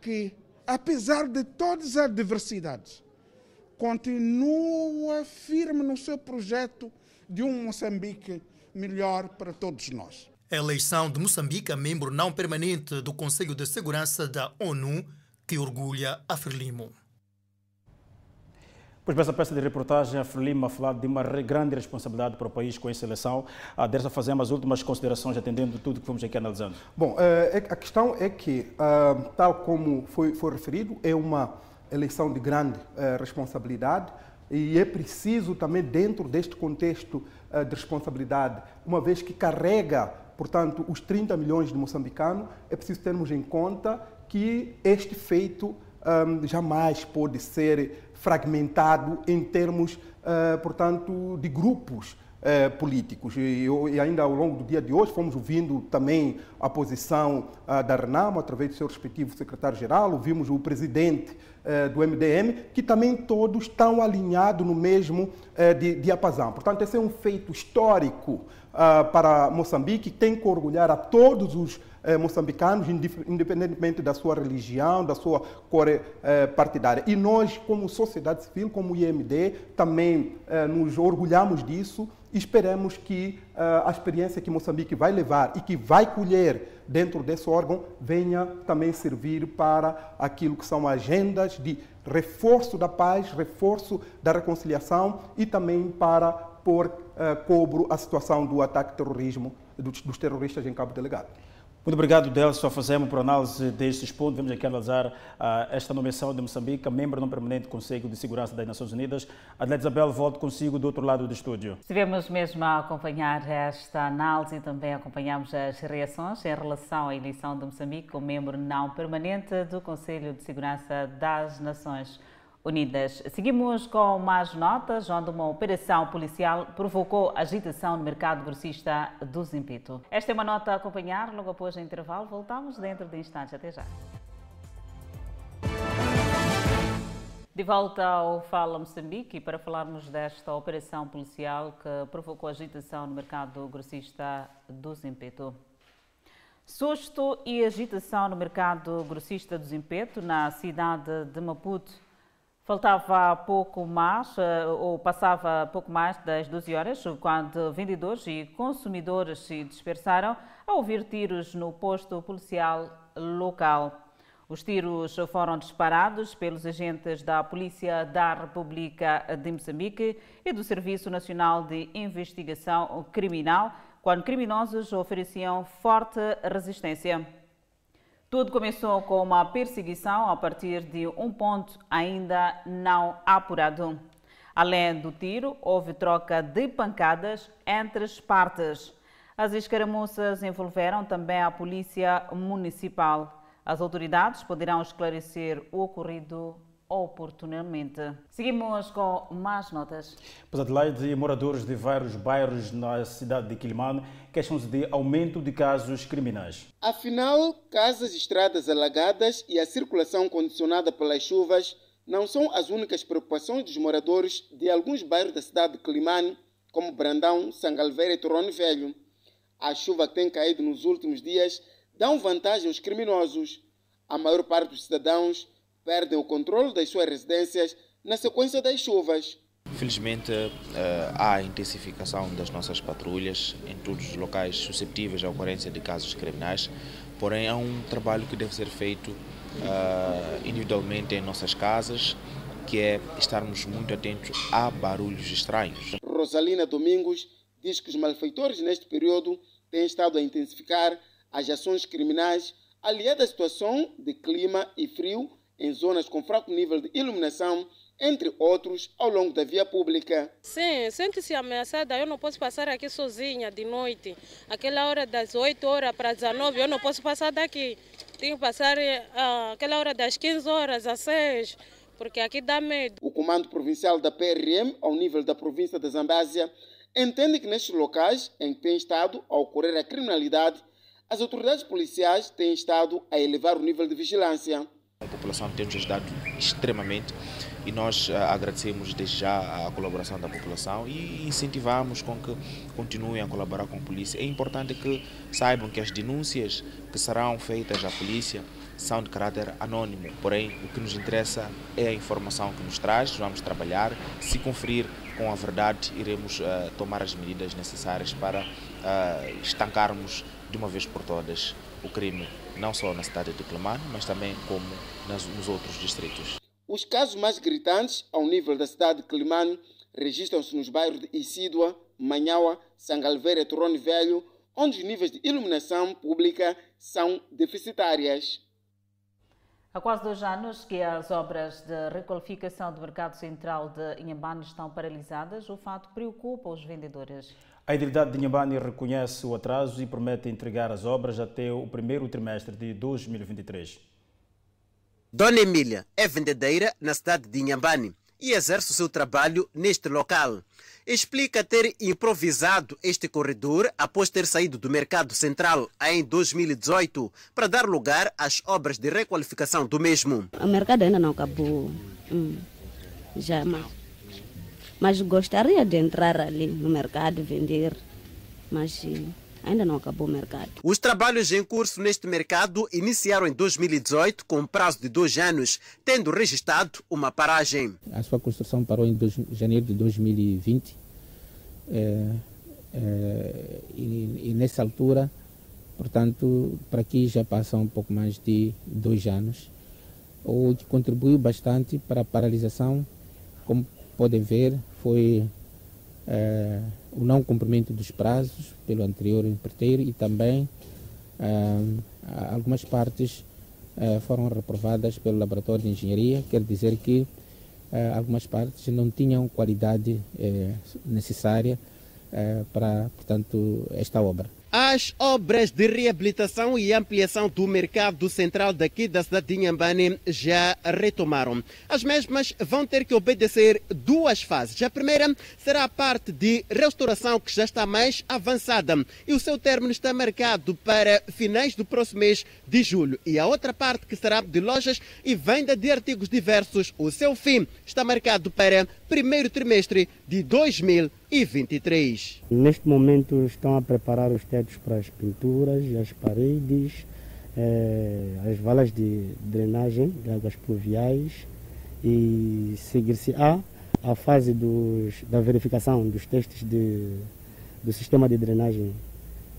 que, apesar de todas as adversidades, continua firme no seu projeto de um Moçambique melhor para todos nós. A eleição de Moçambique a membro não permanente do Conselho de Segurança da ONU, que orgulha a Frelimo. Pois bem, essa peça de reportagem, a Frelimo a falar de uma grande responsabilidade para o país com essa eleição. A Dersa fazemos as últimas considerações, atendendo tudo que fomos aqui analisando. Bom, eh, a questão é que, ah, tal como foi, foi referido, é uma eleição de grande eh, responsabilidade e é preciso também, dentro deste contexto eh, de responsabilidade, uma vez que carrega, portanto, os 30 milhões de moçambicanos, é preciso termos em conta que este feito um, jamais pode ser fragmentado em termos, uh, portanto, de grupos uh, políticos. E, e, ainda ao longo do dia de hoje fomos ouvindo também a posição uh, da Renamo, através do seu respectivo secretário-geral, ouvimos o presidente do MDM, que também todos estão alinhados no mesmo diapasão. Portanto, esse é um feito histórico para Moçambique, tem que orgulhar a todos os eh, moçambicanos, independentemente da sua religião, da sua cor eh, partidária. E nós, como sociedade civil, como IMD, também eh, nos orgulhamos disso e esperamos que eh, a experiência que Moçambique vai levar e que vai colher dentro desse órgão venha também servir para aquilo que são agendas de reforço da paz, reforço da reconciliação e também para pôr eh, cobro a situação do ataque terrorismo dos, dos terroristas em Cabo Delegado. Muito obrigado, Delcio. Fazemos por análise destes pontos. Vamos aqui analisar uh, esta nomeação de Moçambique, membro não permanente do Conselho de Segurança das Nações Unidas. Adelaide Isabel, volto consigo do outro lado do estúdio. Estivemos mesmo a acompanhar esta análise e também acompanhamos as reações em relação à eleição de Moçambique como membro não permanente do Conselho de Segurança das Nações Unidas. Unidas. Seguimos com mais notas, onde uma operação policial provocou agitação no mercado grossista do Zimpito. Esta é uma nota a acompanhar, logo após o intervalo. Voltamos dentro de instantes. Até já. De volta ao Fala Moçambique para falarmos desta operação policial que provocou agitação no mercado grossista do Zimpeto. Susto e agitação no mercado grossista do Zimpeto, na cidade de Maputo, Faltava pouco mais, eh, ou passava pouco mais das 12 horas, quando vendedores e consumidores se dispersaram a ouvir tiros no posto policial local. Os tiros foram disparados pelos agentes da Polícia da República de Moçambique e do Serviço Nacional de Investigação Criminal, quando criminosos ofereciam forte resistência. Tudo começou com uma perseguição a partir de um ponto ainda não apurado. Além do tiro, houve troca de pancadas entre as partes. As escaramuças envolveram também a polícia municipal. As autoridades poderão esclarecer o ocorrido oportunamente. Seguimos com mais notas. Pois Adelaide, moradores de vários bairros na cidade de Quilimane queixam-se de aumento de casos criminais. Afinal, casas estradas alagadas e a circulação condicionada pelas chuvas não são as únicas preocupações dos moradores de alguns bairros da cidade de Quilimane, como Brandão, Sangalveira e Torrone Velho. A chuva que tem caído nos últimos dias dá vantagem aos criminosos. A maior parte dos cidadãos perdem o controle das suas residências na sequência das chuvas. Felizmente, eh, há intensificação das nossas patrulhas em todos os locais suscetíveis à ocorrência de casos criminais, porém, há um trabalho que deve ser feito eh, individualmente em nossas casas, que é estarmos muito atentos a barulhos estranhos. Rosalina Domingos diz que os malfeitores neste período têm estado a intensificar as ações criminais aliadas à situação de clima e frio em zonas com fraco nível de iluminação, entre outros, ao longo da via pública. Sim, sente-se ameaçada. Eu não posso passar aqui sozinha de noite. Aquela hora das 8 horas para 19, eu não posso passar daqui. Tenho que passar uh, aquela hora das 15 horas às 6, porque aqui dá medo. O comando provincial da PRM, ao nível da província da Zambésia, entende que nestes locais em que tem estado a ocorrer a criminalidade, as autoridades policiais têm estado a elevar o nível de vigilância. A população tem nos ajudado extremamente e nós agradecemos desde já a colaboração da população e incentivamos com que continuem a colaborar com a polícia. É importante que saibam que as denúncias que serão feitas à polícia são de caráter anônimo, porém o que nos interessa é a informação que nos traz, vamos trabalhar, se conferir com a verdade, iremos uh, tomar as medidas necessárias para uh, estancarmos de uma vez por todas o crime, não só na cidade de Clemane, mas também como nas, nos outros distritos. Os casos mais gritantes ao nível da cidade de Climane registram-se nos bairros de Isídua, Manhaua, Sangalveira e Torrone Velho, onde os níveis de iluminação pública são deficitárias. Há quase dois anos que as obras de requalificação do mercado central de Inhambane estão paralisadas. O fato preocupa os vendedores. A entidade de Inhambane reconhece o atraso e promete entregar as obras até o primeiro trimestre de 2023. Dona Emília é vendedeira na cidade de Inhambane e exerce o seu trabalho neste local. Explica ter improvisado este corredor após ter saído do mercado central em 2018 para dar lugar às obras de requalificação do mesmo. O mercado ainda não acabou. Hum, já, mas, mas gostaria de entrar ali no mercado, vender, mas ainda não acabou o mercado. Os trabalhos em curso neste mercado iniciaram em 2018 com prazo de dois anos, tendo registrado uma paragem. A sua construção parou em dois, janeiro de 2020 é, é, e, e nessa altura, portanto, para aqui já passam um pouco mais de dois anos, o que contribuiu bastante para a paralisação, como podem ver, foi é, o não cumprimento dos prazos pelo anterior empreiteiro e também uh, algumas partes uh, foram reprovadas pelo laboratório de engenharia, quer dizer que uh, algumas partes não tinham qualidade eh, necessária para, portanto, esta obra. As obras de reabilitação e ampliação do mercado central daqui da cidade de Inhambane já retomaram. As mesmas vão ter que obedecer duas fases. A primeira será a parte de restauração que já está mais avançada e o seu término está marcado para finais do próximo mês de julho. E a outra parte que será de lojas e venda de artigos diversos, o seu fim está marcado para primeiro trimestre de 2023. Neste momento estão a preparar os tetos para as pinturas, as paredes, eh, as valas de drenagem de águas pluviais e seguir-se-á a fase dos, da verificação dos testes de, do sistema de drenagem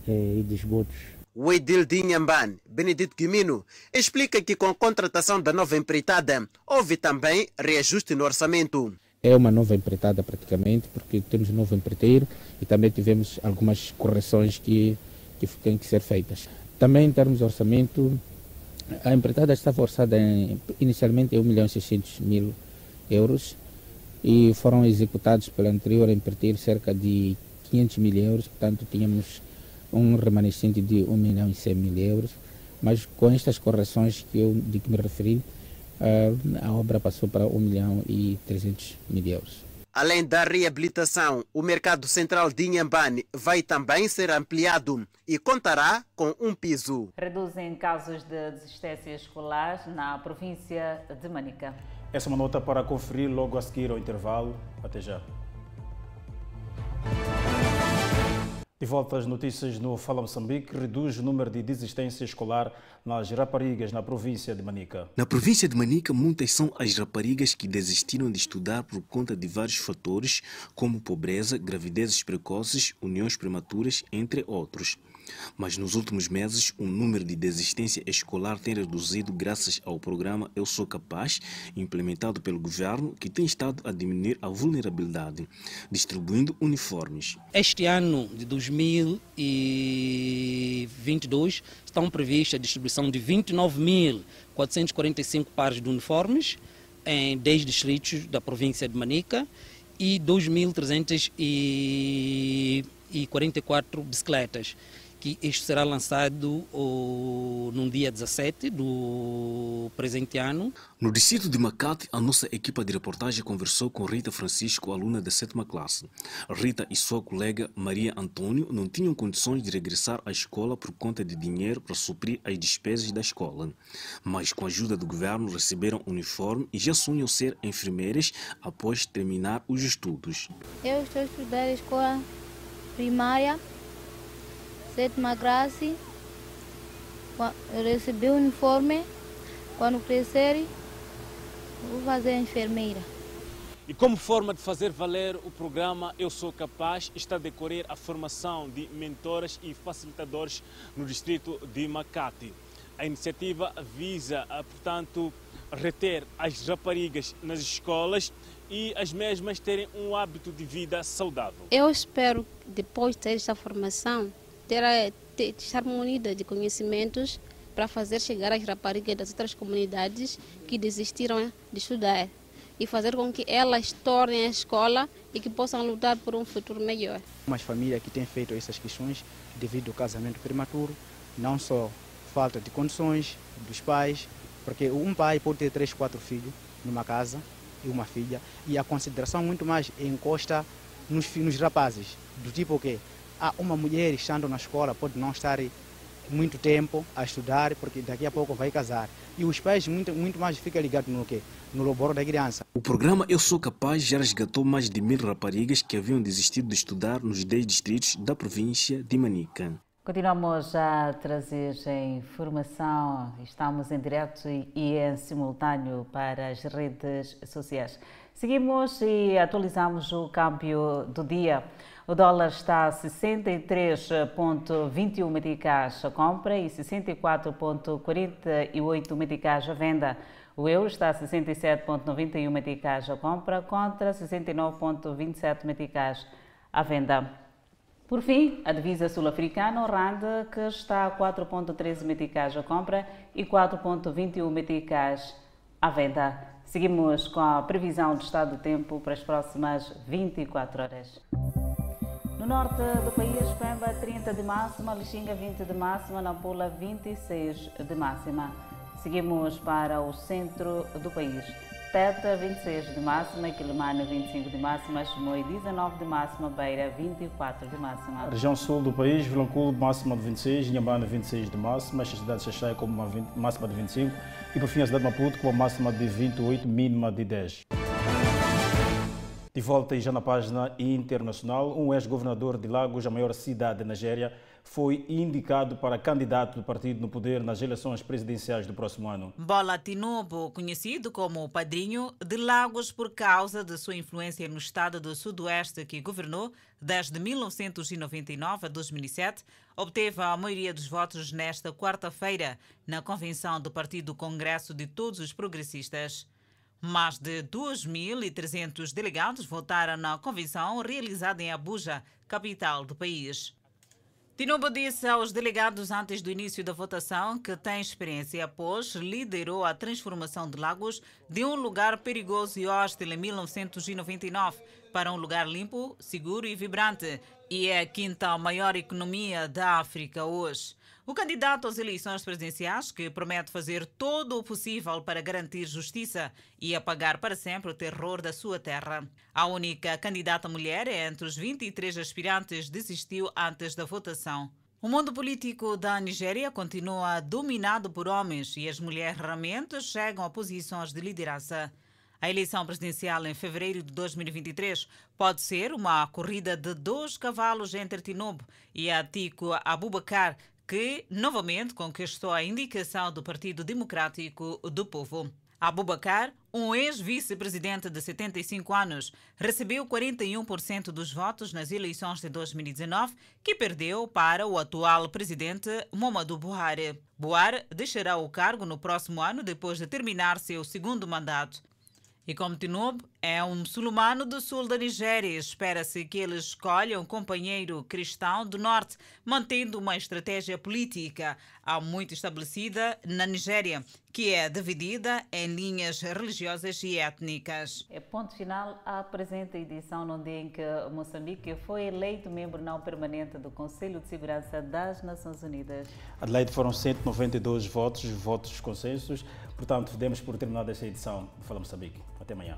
eh, e de esgotos. O edil de Inhamban, Benedito Guimino, explica que com a contratação da nova empreitada, houve também reajuste no orçamento é uma nova empreitada praticamente, porque temos um novo empreiteiro e também tivemos algumas correções que, que têm que ser feitas. Também em termos de orçamento, a empreitada estava orçada em, inicialmente em 1 milhão e 600 mil euros e foram executados pelo anterior empreiteiro cerca de 500 mil euros, portanto tínhamos um remanescente de 1 milhão e 100 mil euros, mas com estas correções que eu, de que me referi, a obra passou para 1 milhão e 300 mil euros. Além da reabilitação, o mercado central de Inhambane vai também ser ampliado e contará com um piso. Reduzem casos de desistência escolar na província de Manica. Essa é uma nota para conferir logo a seguir ao intervalo. Até já. De volta às notícias no Fala Moçambique, reduz o número de desistência escolar nas raparigas na província de Manica. Na província de Manica, muitas são as raparigas que desistiram de estudar por conta de vários fatores, como pobreza, gravidezes precoces, uniões prematuras, entre outros. Mas nos últimos meses, o número de desistência escolar tem reduzido graças ao programa Eu Sou Capaz, implementado pelo governo, que tem estado a diminuir a vulnerabilidade, distribuindo uniformes. Este ano de 2022 estão previstas a distribuição de 29.445 pares de uniformes em 10 distritos da província de Manica e 2.344 bicicletas que isto será lançado oh, num dia 17 do presente ano. No distrito de Macate, a nossa equipa de reportagem conversou com Rita Francisco, aluna da sétima classe. Rita e sua colega Maria Antônio não tinham condições de regressar à escola por conta de dinheiro para suprir as despesas da escola. Mas com a ajuda do governo receberam uniforme e já sonham ser enfermeiras após terminar os estudos. Eu estou estudando na escola primária sétima classe, eu recebi o uniforme, quando crescer, vou fazer enfermeira. E como forma de fazer valer o programa Eu Sou Capaz, está a decorrer a formação de mentoras e facilitadores no distrito de Macate. A iniciativa visa, portanto, reter as raparigas nas escolas e as mesmas terem um hábito de vida saudável. Eu espero, depois de ter esta formação, ter, ter, estar munida de conhecimentos para fazer chegar às raparigas das outras comunidades que desistiram de estudar e fazer com que elas tornem a escola e que possam lutar por um futuro melhor. Umas famílias que têm feito essas questões devido ao casamento prematuro, não só falta de condições dos pais, porque um pai pode ter três, quatro filhos numa casa e uma filha, e a consideração muito mais encosta nos, nos rapazes, do tipo o quê? Ah, uma mulher estando na escola pode não estar muito tempo a estudar, porque daqui a pouco vai casar. E os pais muito, muito mais ficam ligados no quê? No labor da criança. O programa Eu Sou Capaz já resgatou mais de mil raparigas que haviam desistido de estudar nos 10 distritos da província de Manica. Continuamos a trazer informação, estamos em direto e em simultâneo para as redes sociais. Seguimos e atualizamos o câmbio do dia. O dólar está a 63,21 meticais a compra e 64,48 meticais a venda. O euro está a 67,91 meticais a compra contra 69,27 meticais à venda. Por fim, a divisa sul-africana, o RAND, que está a 4,13 meticais a compra e 4,21 meticais à venda. Seguimos com a previsão do estado do tempo para as próximas 24 horas. No norte do país, Pemba 30 de máxima, Lixinga 20 de máxima, Nampula 26 de máxima. Seguimos para o centro do país. Teta 26 de máxima, Quilimane 25 de máxima, Chimoio 19 de máxima, Beira 24 de máxima. Região sul do país, Vilanculo máxima de 26, Inhambane 26 de máxima, a cidade de Xaxai com uma máxima de 25 e por fim a cidade de Maputo com uma máxima de 28, mínima de 10. De volta e já na página internacional, um ex-governador de Lagos, a maior cidade da Nigéria, foi indicado para candidato do partido no poder nas eleições presidenciais do próximo ano. Bola Tinubu, conhecido como o padrinho de Lagos por causa de sua influência no estado do Sudoeste que governou desde 1999 a 2007, obteve a maioria dos votos nesta quarta-feira na convenção do Partido Congresso de Todos os Progressistas. Mais de 2.300 delegados votaram na convenção realizada em Abuja, capital do país. Tinubu disse aos delegados antes do início da votação que tem experiência, pois liderou a transformação de Lagos de um lugar perigoso e hostil em 1999 para um lugar limpo, seguro e vibrante, e é a quinta maior economia da África hoje. O candidato às eleições presidenciais, que promete fazer todo o possível para garantir justiça e apagar para sempre o terror da sua terra. A única candidata mulher entre os 23 aspirantes desistiu antes da votação. O mundo político da Nigéria continua dominado por homens e as mulheres raramente chegam a posições de liderança. A eleição presidencial em fevereiro de 2023 pode ser uma corrida de dois cavalos entre Tinubu e Atiku Abubakar, que novamente conquistou a indicação do Partido Democrático do Povo. Abubakar, um ex-vice-presidente de 75 anos, recebeu 41% dos votos nas eleições de 2019, que perdeu para o atual presidente Muhammadu Buhari. Buhari deixará o cargo no próximo ano depois de terminar seu segundo mandato. E como Tinubu É um muçulmano do sul da Nigéria. Espera-se que ele escolha um companheiro cristão do norte, mantendo uma estratégia política há muito estabelecida na Nigéria, que é dividida em linhas religiosas e étnicas. É ponto final à presente edição, no dia em que Moçambique foi eleito membro não permanente do Conselho de Segurança das Nações Unidas. Adelaide foram 192 votos, votos consensos. Portanto, demos por terminada esta edição do Fala Moçambique. Até amanhã.